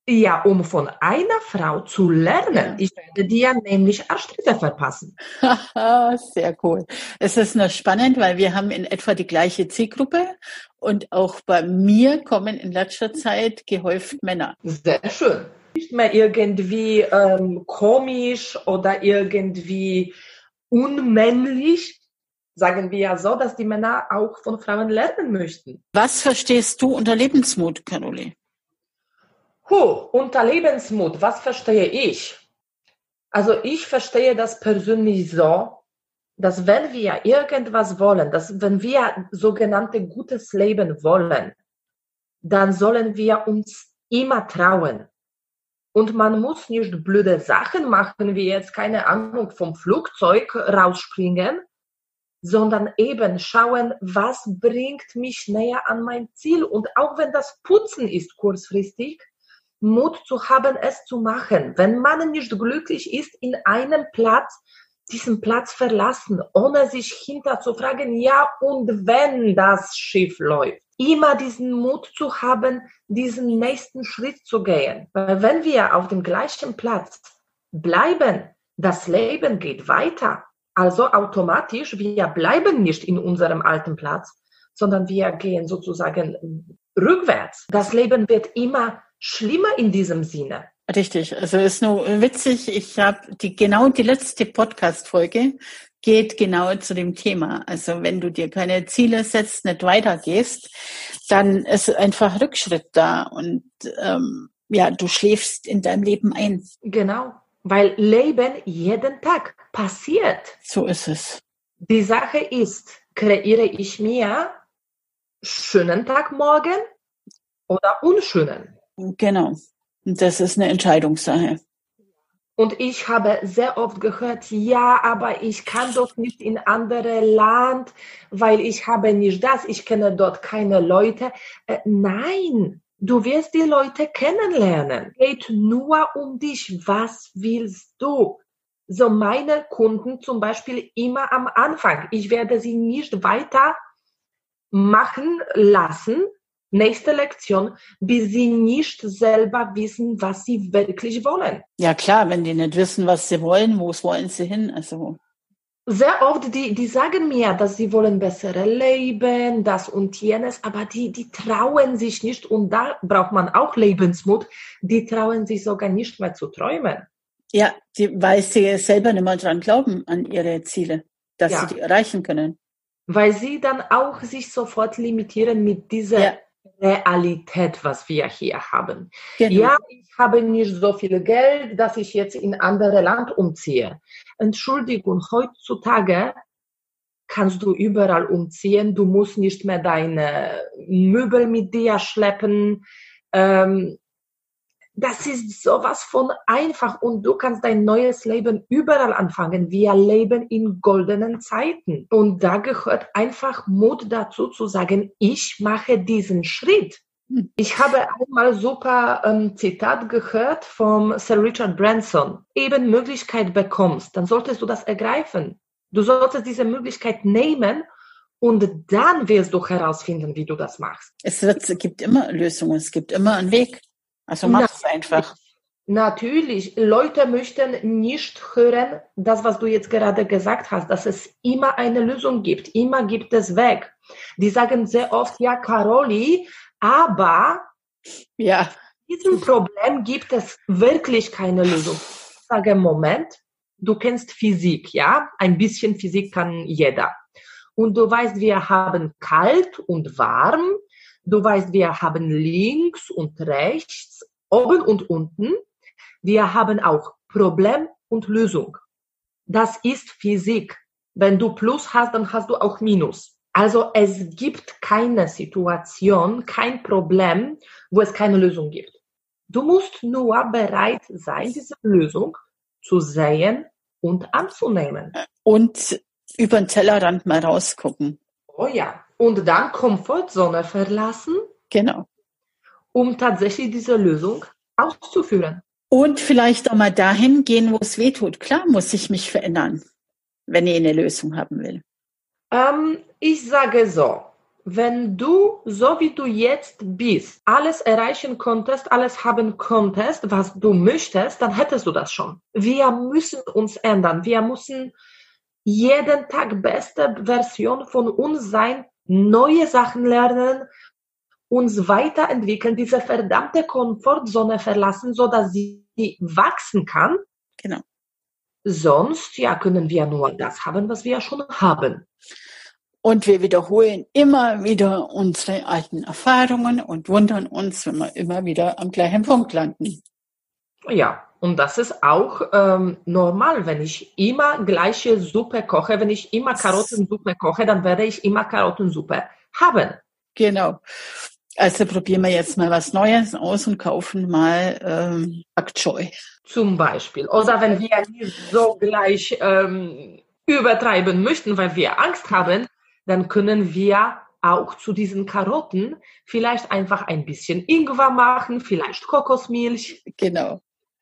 Ja, um von einer Frau zu lernen. Ich werde dir nämlich Arschtritte verpassen. [laughs] Sehr cool. Es ist nur spannend, weil wir haben in etwa die gleiche Zielgruppe und auch bei mir kommen in letzter Zeit gehäuft Männer. Sehr schön. Nicht mehr irgendwie ähm, komisch oder irgendwie unmännlich, sagen wir ja so, dass die Männer auch von Frauen lernen möchten. Was verstehst du unter Lebensmut, Caroline? Huh, unter Lebensmut, was verstehe ich? Also ich verstehe das persönlich so, dass wenn wir irgendwas wollen, dass wenn wir sogenannte gutes Leben wollen, dann sollen wir uns immer trauen. Und man muss nicht blöde Sachen machen, wie jetzt keine Ahnung vom Flugzeug rausspringen, sondern eben schauen, was bringt mich näher an mein Ziel. Und auch wenn das Putzen ist kurzfristig, Mut zu haben, es zu machen. Wenn man nicht glücklich ist in einem Platz, diesen Platz verlassen, ohne sich hinter zu fragen, ja, und wenn das Schiff läuft. Immer diesen Mut zu haben, diesen nächsten Schritt zu gehen. Weil wenn wir auf dem gleichen Platz bleiben, das Leben geht weiter. Also automatisch, wir bleiben nicht in unserem alten Platz, sondern wir gehen sozusagen rückwärts. Das Leben wird immer schlimmer in diesem Sinne. Richtig, also ist nur witzig, ich habe die genau die letzte Podcast-Folge geht genau zu dem Thema. Also wenn du dir keine Ziele setzt, nicht weitergehst, dann ist einfach Rückschritt da und ähm, ja, du schläfst in deinem Leben ein. Genau, weil Leben jeden Tag passiert. So ist es. Die Sache ist, kreiere ich mir schönen Tag morgen oder unschönen? Genau. Das ist eine Entscheidungssache. Und ich habe sehr oft gehört, ja, aber ich kann doch nicht in andere Land, weil ich habe nicht das, ich kenne dort keine Leute. Äh, nein, du wirst die Leute kennenlernen. Geht nur um dich. Was willst du? So meine Kunden zum Beispiel immer am Anfang. Ich werde sie nicht weiter machen lassen, nächste Lektion, bis sie nicht selber wissen, was sie wirklich wollen. Ja klar, wenn die nicht wissen, was sie wollen, wo wollen sie hin? Also sehr oft, die, die sagen mir, dass sie wollen bessere Leben, das und jenes, aber die, die trauen sich nicht und da braucht man auch Lebensmut, die trauen sich sogar nicht mehr zu träumen. Ja, die, weil sie selber nicht mal dran glauben, an ihre Ziele, dass ja. sie die erreichen können. Weil sie dann auch sich sofort limitieren mit dieser ja. Realität, was wir hier haben. Genau. Ja, ich habe nicht so viel Geld, dass ich jetzt in andere Land umziehe. Entschuldigung, heutzutage kannst du überall umziehen. Du musst nicht mehr deine Möbel mit dir schleppen. Ähm, das ist sowas von einfach und du kannst dein neues Leben überall anfangen. Wir leben in goldenen Zeiten und da gehört einfach Mut dazu zu sagen, ich mache diesen Schritt. Hm. Ich habe einmal super ähm, Zitat gehört vom Sir Richard Branson. Eben Möglichkeit bekommst, dann solltest du das ergreifen. Du solltest diese Möglichkeit nehmen und dann wirst du herausfinden, wie du das machst. Es, wird, es gibt immer Lösungen, es gibt immer einen Weg. Also mach es einfach. Natürlich, Leute möchten nicht hören, das, was du jetzt gerade gesagt hast, dass es immer eine Lösung gibt. Immer gibt es Weg. Die sagen sehr oft, ja, Caroli, aber ja. diesem Problem gibt es wirklich keine Lösung. Ich sage, Moment, du kennst Physik, ja? Ein bisschen Physik kann jeder. und du weißt, wir haben kalt und warm. Du weißt, wir haben links und rechts, oben und unten. Wir haben auch Problem und Lösung. Das ist Physik. Wenn du Plus hast, dann hast du auch Minus. Also es gibt keine Situation, kein Problem, wo es keine Lösung gibt. Du musst nur bereit sein, diese Lösung zu sehen und anzunehmen. Und über den Tellerrand mal rausgucken. Oh ja. Und dann Komfortzone verlassen. Genau. Um tatsächlich diese Lösung auszuführen. Und vielleicht auch mal dahin gehen, wo es weh tut. Klar muss ich mich verändern, wenn ich eine Lösung haben will. Ähm, ich sage so, wenn du, so wie du jetzt bist, alles erreichen konntest, alles haben konntest, was du möchtest, dann hättest du das schon. Wir müssen uns ändern. Wir müssen jeden Tag beste Version von uns sein, neue Sachen lernen, uns weiterentwickeln, diese verdammte Komfortzone verlassen, so dass sie wachsen kann. Genau. Sonst, ja, können wir nur das haben, was wir schon haben. Und wir wiederholen immer wieder unsere alten Erfahrungen und wundern uns, wenn wir immer wieder am gleichen Punkt landen. Ja, und das ist auch ähm, normal. Wenn ich immer gleiche Suppe koche, wenn ich immer Karottensuppe koche, dann werde ich immer Karottensuppe haben. Genau. Also probieren wir jetzt mal was Neues aus und kaufen mal ähm, Pak Choi. Zum Beispiel. Oder wenn wir nicht so gleich ähm, übertreiben möchten, weil wir Angst haben, dann können wir auch zu diesen Karotten vielleicht einfach ein bisschen Ingwer machen, vielleicht Kokosmilch. Genau.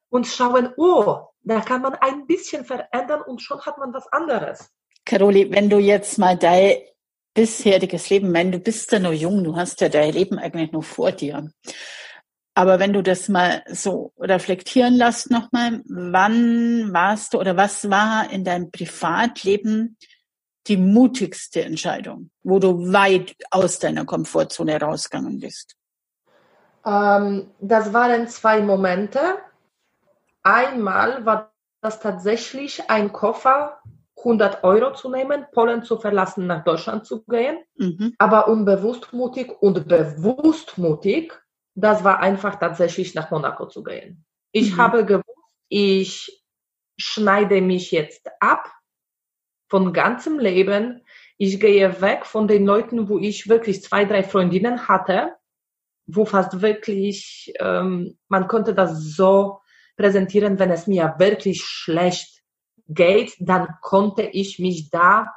Und schauen, oh, da kann man ein bisschen verändern und schon hat man was anderes. Caroli, wenn du jetzt mal dein bisheriges Leben, wenn du bist ja noch jung, du hast ja dein Leben eigentlich noch vor dir. Aber wenn du das mal so reflektieren lässt nochmal, wann warst du oder was war in deinem Privatleben die mutigste Entscheidung, wo du weit aus deiner Komfortzone rausgegangen bist? Ähm, das waren zwei Momente. Einmal war das tatsächlich ein Koffer, 100 Euro zu nehmen, Polen zu verlassen, nach Deutschland zu gehen. Mhm. Aber unbewusst mutig und bewusst mutig, das war einfach tatsächlich nach Monaco zu gehen. Ich mhm. habe gewusst, ich schneide mich jetzt ab von ganzem Leben. Ich gehe weg von den Leuten, wo ich wirklich zwei, drei Freundinnen hatte, wo fast wirklich, ähm, man konnte das so präsentieren, wenn es mir wirklich schlecht geht, dann konnte ich mich da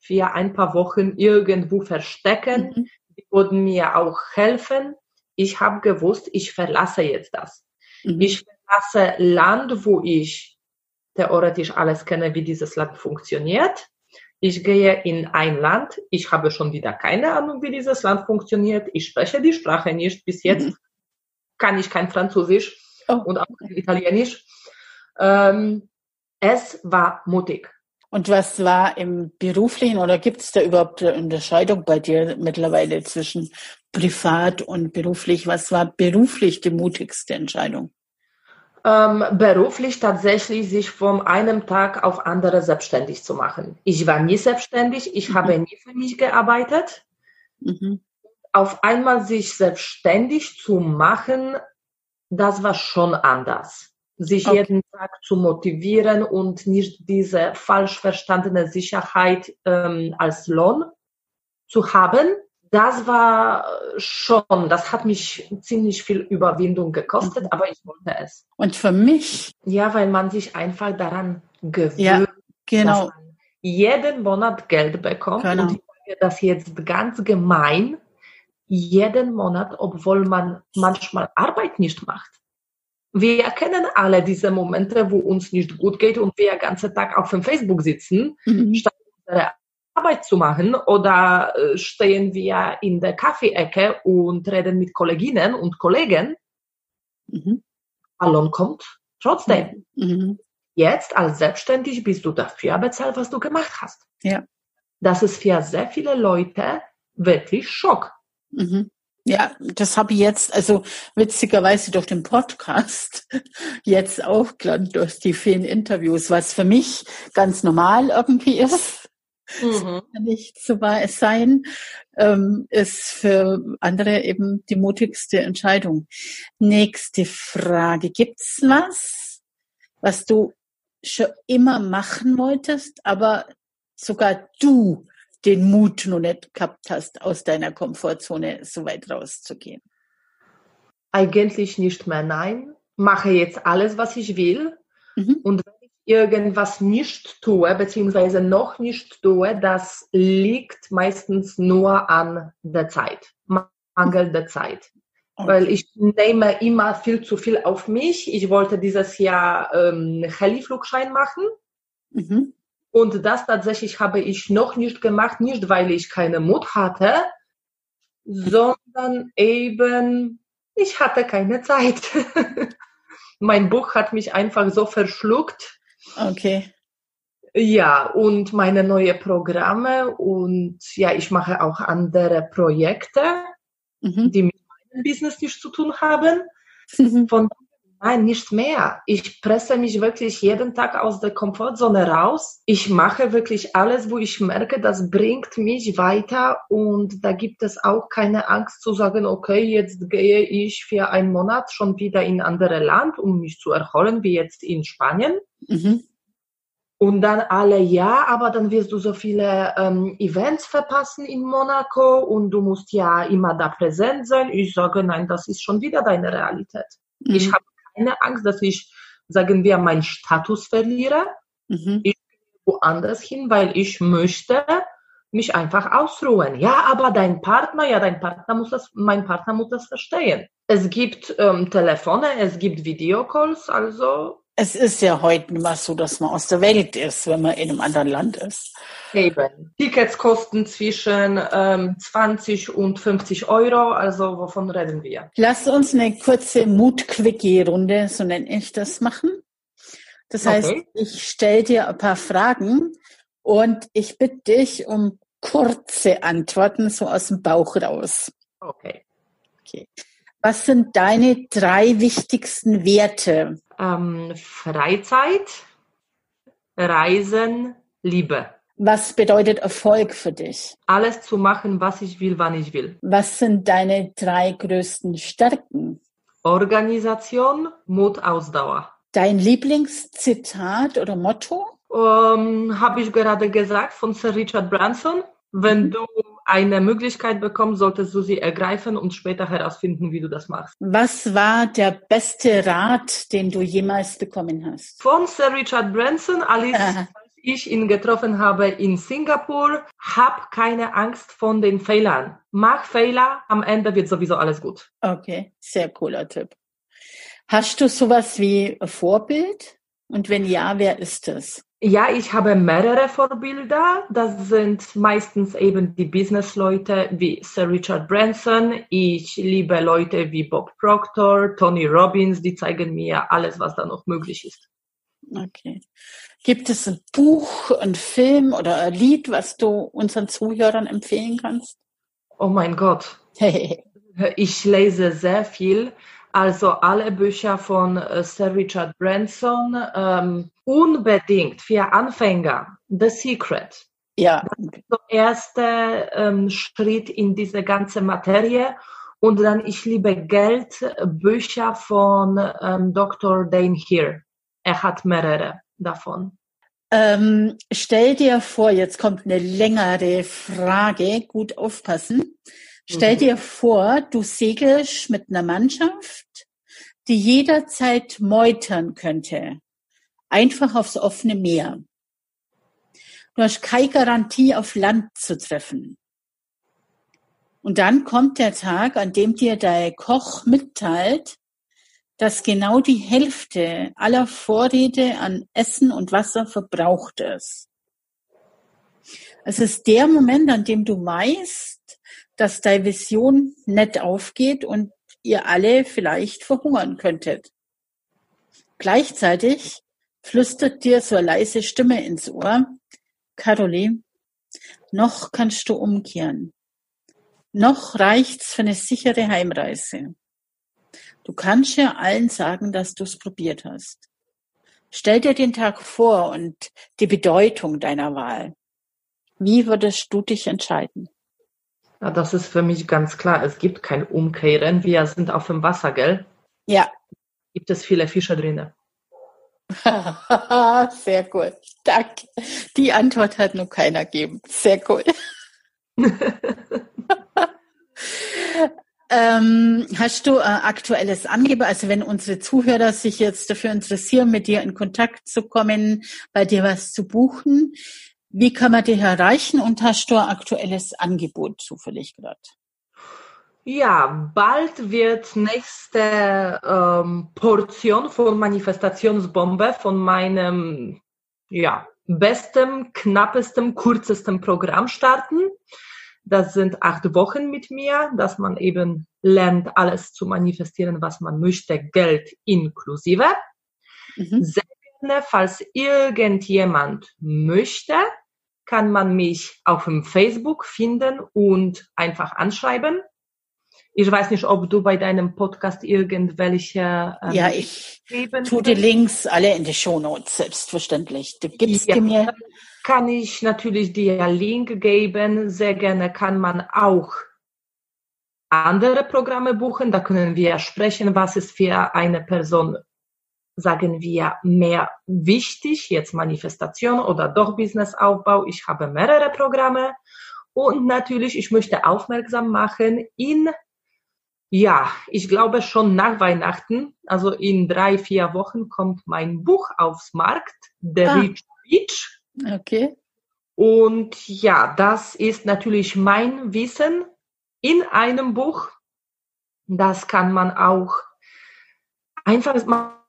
für ein paar Wochen irgendwo verstecken. Mhm. Die wurden mir auch helfen. Ich habe gewusst, ich verlasse jetzt das. Mhm. Ich verlasse Land, wo ich theoretisch alles kenne, wie dieses Land funktioniert. Ich gehe in ein Land, ich habe schon wieder keine Ahnung, wie dieses Land funktioniert. Ich spreche die Sprache nicht. Bis jetzt mhm. kann ich kein Französisch oh. und auch kein Italienisch. Ähm, es war mutig. Und was war im beruflichen oder gibt es da überhaupt eine Unterscheidung bei dir mittlerweile zwischen privat und beruflich? Was war beruflich die mutigste Entscheidung? ähm, beruflich tatsächlich sich von einem Tag auf andere selbstständig zu machen. Ich war nie selbstständig, ich mhm. habe nie für mich gearbeitet. Mhm. Auf einmal sich selbstständig zu machen, das war schon anders. Sich okay. jeden Tag zu motivieren und nicht diese falsch verstandene Sicherheit ähm, als Lohn zu haben, das war schon, das hat mich ziemlich viel Überwindung gekostet, mhm. aber ich wollte es. Und für mich? Ja, weil man sich einfach daran gewöhnt, ja, genau. dass man jeden Monat Geld bekommt. Genau. Und ich sage das jetzt ganz gemein, jeden Monat, obwohl man manchmal Arbeit nicht macht. Wir kennen alle diese Momente, wo uns nicht gut geht und wir den ganzen Tag auf dem Facebook sitzen, mhm. statt unsere Arbeit zu machen oder äh, stehen wir in der Kaffeeecke und reden mit Kolleginnen und Kollegen. Mhm. Ballon kommt trotzdem. Mhm. Jetzt als selbstständig bist du dafür bezahlt, was du gemacht hast. Ja. Das ist für sehr viele Leute wirklich Schock. Mhm. Ja, das habe ich jetzt, also witzigerweise durch den Podcast [laughs] jetzt auch gelernt, durch die vielen Interviews, was für mich ganz normal irgendwie ist [laughs] Mhm. Nicht so sein, ähm, ist für andere eben die mutigste Entscheidung. Nächste Frage. Gibt's was, was du schon immer machen wolltest, aber sogar du den Mut noch nicht gehabt hast, aus deiner Komfortzone so weit rauszugehen? Eigentlich nicht mehr, nein. Mache jetzt alles, was ich will. Mhm. Und wenn ich irgendwas nicht tue, beziehungsweise noch nicht tue, das liegt meistens nur an der Zeit, Mangel der Zeit. Okay. Weil ich nehme immer viel zu viel auf mich. Ich wollte dieses Jahr ähm, Heli-Flugschein machen. Mhm. Und das tatsächlich habe ich noch nicht gemacht, nicht weil ich keine Mut hatte, sondern eben ich hatte keine Zeit. [laughs] mein Buch hat mich einfach so verschluckt. Okay. Ja, und meine neuen Programme und ja, ich mache auch andere Projekte, mhm. die mit meinem Business nichts zu tun haben. Mhm. [laughs] Von Nein, nicht mehr. Ich presse mich wirklich jeden Tag aus der Komfortzone raus. Ich mache wirklich alles, wo ich merke, das bringt mich weiter und da gibt es auch keine Angst zu sagen, okay, jetzt gehe ich für einen Monat schon wieder in ein anderes Land, um mich zu erholen, wie jetzt in Spanien. Mhm. Und dann alle, ja, aber dann wirst du so viele ähm, Events verpassen in Monaco und du musst ja immer da präsent sein. Ich sage, nein, das ist schon wieder deine Realität. Mhm. Ich habe keine Angst, dass ich, sagen wir, meinen Status verliere. Mhm. Ich gehe woanders hin, weil ich möchte mich einfach ausruhen. Ja, aber dein Partner, ja, dein Partner muss das, mein Partner muss das verstehen. Es gibt ähm, Telefone, es gibt Videocalls, also es ist ja heute immer so, dass man aus der Welt ist, wenn man in einem anderen Land ist. Eben. Tickets kosten zwischen ähm, 20 und 50 Euro, also wovon reden wir? Lass uns eine kurze Mut-Quickie-Runde, so nenne ich das, machen. Das heißt, okay. ich stelle dir ein paar Fragen und ich bitte dich um kurze Antworten, so aus dem Bauch raus. Okay. Okay. Was sind deine drei wichtigsten Werte? Ähm, Freizeit, Reisen, Liebe. Was bedeutet Erfolg für dich? Alles zu machen, was ich will, wann ich will. Was sind deine drei größten Stärken? Organisation, Mut, Ausdauer. Dein Lieblingszitat oder Motto? Ähm, Habe ich gerade gesagt von Sir Richard Branson. Wenn mhm. du eine Möglichkeit bekommst, solltest du sie ergreifen und später herausfinden, wie du das machst. Was war der beste Rat, den du jemals bekommen hast? Von Sir Richard Branson, als ich ihn getroffen habe in Singapur. Hab keine Angst von den Fehlern. Mach Fehler, am Ende wird sowieso alles gut. Okay, sehr cooler Tipp. Hast du sowas wie ein Vorbild? Und wenn ja, wer ist das? Ja, ich habe mehrere Vorbilder. Das sind meistens eben die Businessleute wie Sir Richard Branson. Ich liebe Leute wie Bob Proctor, Tony Robbins. Die zeigen mir alles, was da noch möglich ist. Okay. Gibt es ein Buch, ein Film oder ein Lied, was du unseren Zuhörern empfehlen kannst? Oh mein Gott. [laughs] ich lese sehr viel. Also alle Bücher von äh, Sir Richard Branson ähm, unbedingt für Anfänger. The Secret. Ja. Das ist der erste ähm, Schritt in diese ganze Materie. Und dann, ich liebe Geld, Bücher von ähm, Dr. Dane Here. Er hat mehrere davon. Ähm, stell dir vor, jetzt kommt eine längere Frage, gut aufpassen. Stell mhm. dir vor, du segelst mit einer Mannschaft, die jederzeit meutern könnte. Einfach aufs offene Meer. Du hast keine Garantie, auf Land zu treffen. Und dann kommt der Tag, an dem dir dein Koch mitteilt, dass genau die Hälfte aller Vorräte an Essen und Wasser verbraucht ist. Es ist der Moment, an dem du weißt, dass deine Vision nicht aufgeht und ihr alle vielleicht verhungern könntet. Gleichzeitig flüstert dir so eine leise Stimme ins Ohr, Caroline, noch kannst du umkehren. Noch reicht's für eine sichere Heimreise. Du kannst ja allen sagen, dass du es probiert hast. Stell dir den Tag vor und die Bedeutung deiner Wahl. Wie würdest du dich entscheiden? Ja, das ist für mich ganz klar. Es gibt kein Umkehren. Wir sind auf dem Wasser, gell? Ja. Gibt es viele Fische drinnen. [laughs] Sehr cool. Danke. Die Antwort hat nur keiner gegeben. Sehr cool. [laughs] ähm, hast du ein aktuelles Angebot? Also wenn unsere Zuhörer sich jetzt dafür interessieren, mit dir in Kontakt zu kommen, bei dir was zu buchen, wie kann man dich erreichen und hast du ein aktuelles Angebot zufällig gerade? Ja, bald wird nächste ähm, Portion von Manifestationsbombe von meinem ja, besten, knappesten, kürzesten Programm starten. Das sind acht Wochen mit mir, dass man eben lernt, alles zu manifestieren, was man möchte, Geld inklusive. Mhm. Sehr gerne, falls irgendjemand möchte, kann man mich auf dem Facebook finden und einfach anschreiben. Ich weiß nicht, ob du bei deinem Podcast irgendwelche. Ähm, ja, ich tue die Links alle in die Shownotes, selbstverständlich. Du gibst ja, mir. Kann ich natürlich dir Link geben. Sehr gerne kann man auch andere Programme buchen. Da können wir sprechen, was ist für eine Person, sagen wir, mehr wichtig, jetzt Manifestation oder doch Businessaufbau. Ich habe mehrere Programme. Und natürlich, ich möchte aufmerksam machen, in ja, ich glaube schon nach Weihnachten, also in drei, vier Wochen kommt mein Buch aufs Markt, The ah. Rich Beach. Okay. Und ja, das ist natürlich mein Wissen in einem Buch. Das kann man auch einfach,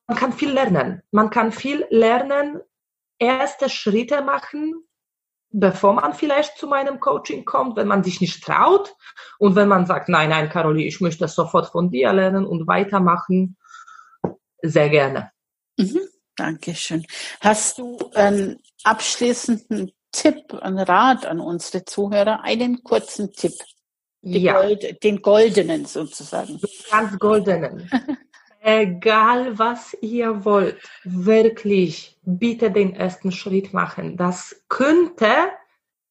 man kann viel lernen. Man kann viel lernen, erste Schritte machen, bevor man vielleicht zu meinem Coaching kommt, wenn man sich nicht traut und wenn man sagt, nein, nein, Caroli, ich möchte das sofort von dir lernen und weitermachen, sehr gerne. Mhm, Dankeschön. Hast du einen abschließenden Tipp, einen Rat an unsere Zuhörer, einen kurzen Tipp? ja. Gold, den goldenen sozusagen. Ganz goldenen. [laughs] Egal was ihr wollt, wirklich bitte den ersten Schritt machen. Das könnte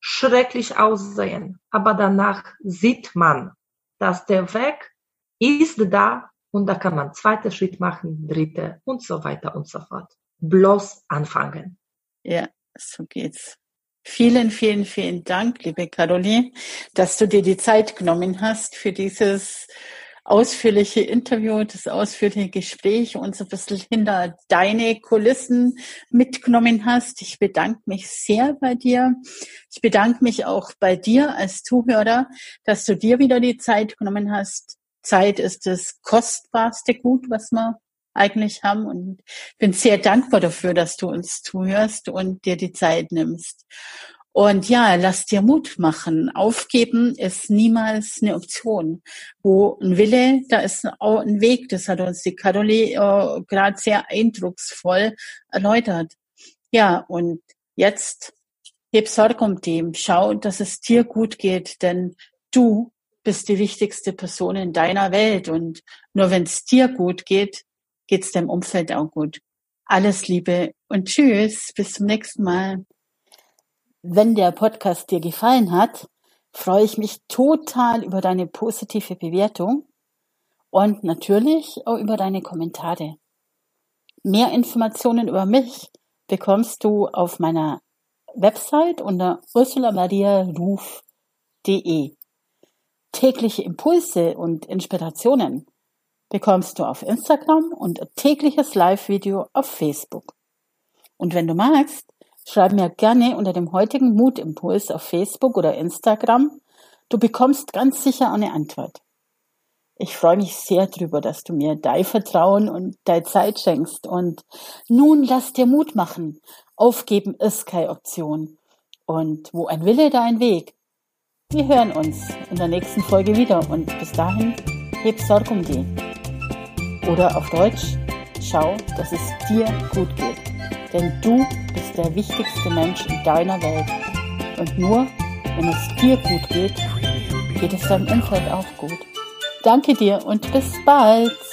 schrecklich aussehen, aber danach sieht man, dass der Weg ist da und da kann man zweiter Schritt machen, dritte und so weiter und so fort. Bloß anfangen. Ja, so geht's. Vielen, vielen, vielen Dank, liebe Caroline, dass du dir die Zeit genommen hast für dieses ausführliche Interview, das ausführliche Gespräch uns ein bisschen hinter deine Kulissen mitgenommen hast. Ich bedanke mich sehr bei dir. Ich bedanke mich auch bei dir als Zuhörer, dass du dir wieder die Zeit genommen hast. Zeit ist das kostbarste Gut, was wir eigentlich haben und bin sehr dankbar dafür, dass du uns zuhörst und dir die Zeit nimmst. Und ja, lass dir Mut machen. Aufgeben ist niemals eine Option. Wo ein Wille, da ist auch ein Weg. Das hat uns die Caroline äh, gerade sehr eindrucksvoll erläutert. Ja, und jetzt heb Sorge um dem. Schau, dass es dir gut geht, denn du bist die wichtigste Person in deiner Welt. Und nur wenn es dir gut geht, geht es deinem Umfeld auch gut. Alles Liebe und tschüss. Bis zum nächsten Mal. Wenn der Podcast dir gefallen hat, freue ich mich total über deine positive Bewertung und natürlich auch über deine Kommentare. Mehr Informationen über mich bekommst du auf meiner Website unter ursulamariaruf.de. Tägliche Impulse und Inspirationen bekommst du auf Instagram und tägliches Live-Video auf Facebook. Und wenn du magst, Schreib mir gerne unter dem heutigen Mutimpuls auf Facebook oder Instagram. Du bekommst ganz sicher eine Antwort. Ich freue mich sehr drüber, dass du mir dein Vertrauen und deine Zeit schenkst. Und nun lass dir Mut machen. Aufgeben ist keine Option. Und wo ein Wille, da ein Weg. Wir hören uns in der nächsten Folge wieder und bis dahin heb Sorge um die. Oder auf Deutsch, schau, dass es dir gut geht. Denn du bist der wichtigste Mensch in deiner Welt. Und nur wenn es dir gut geht, geht es deinem Umfeld auch gut. Danke dir und bis bald.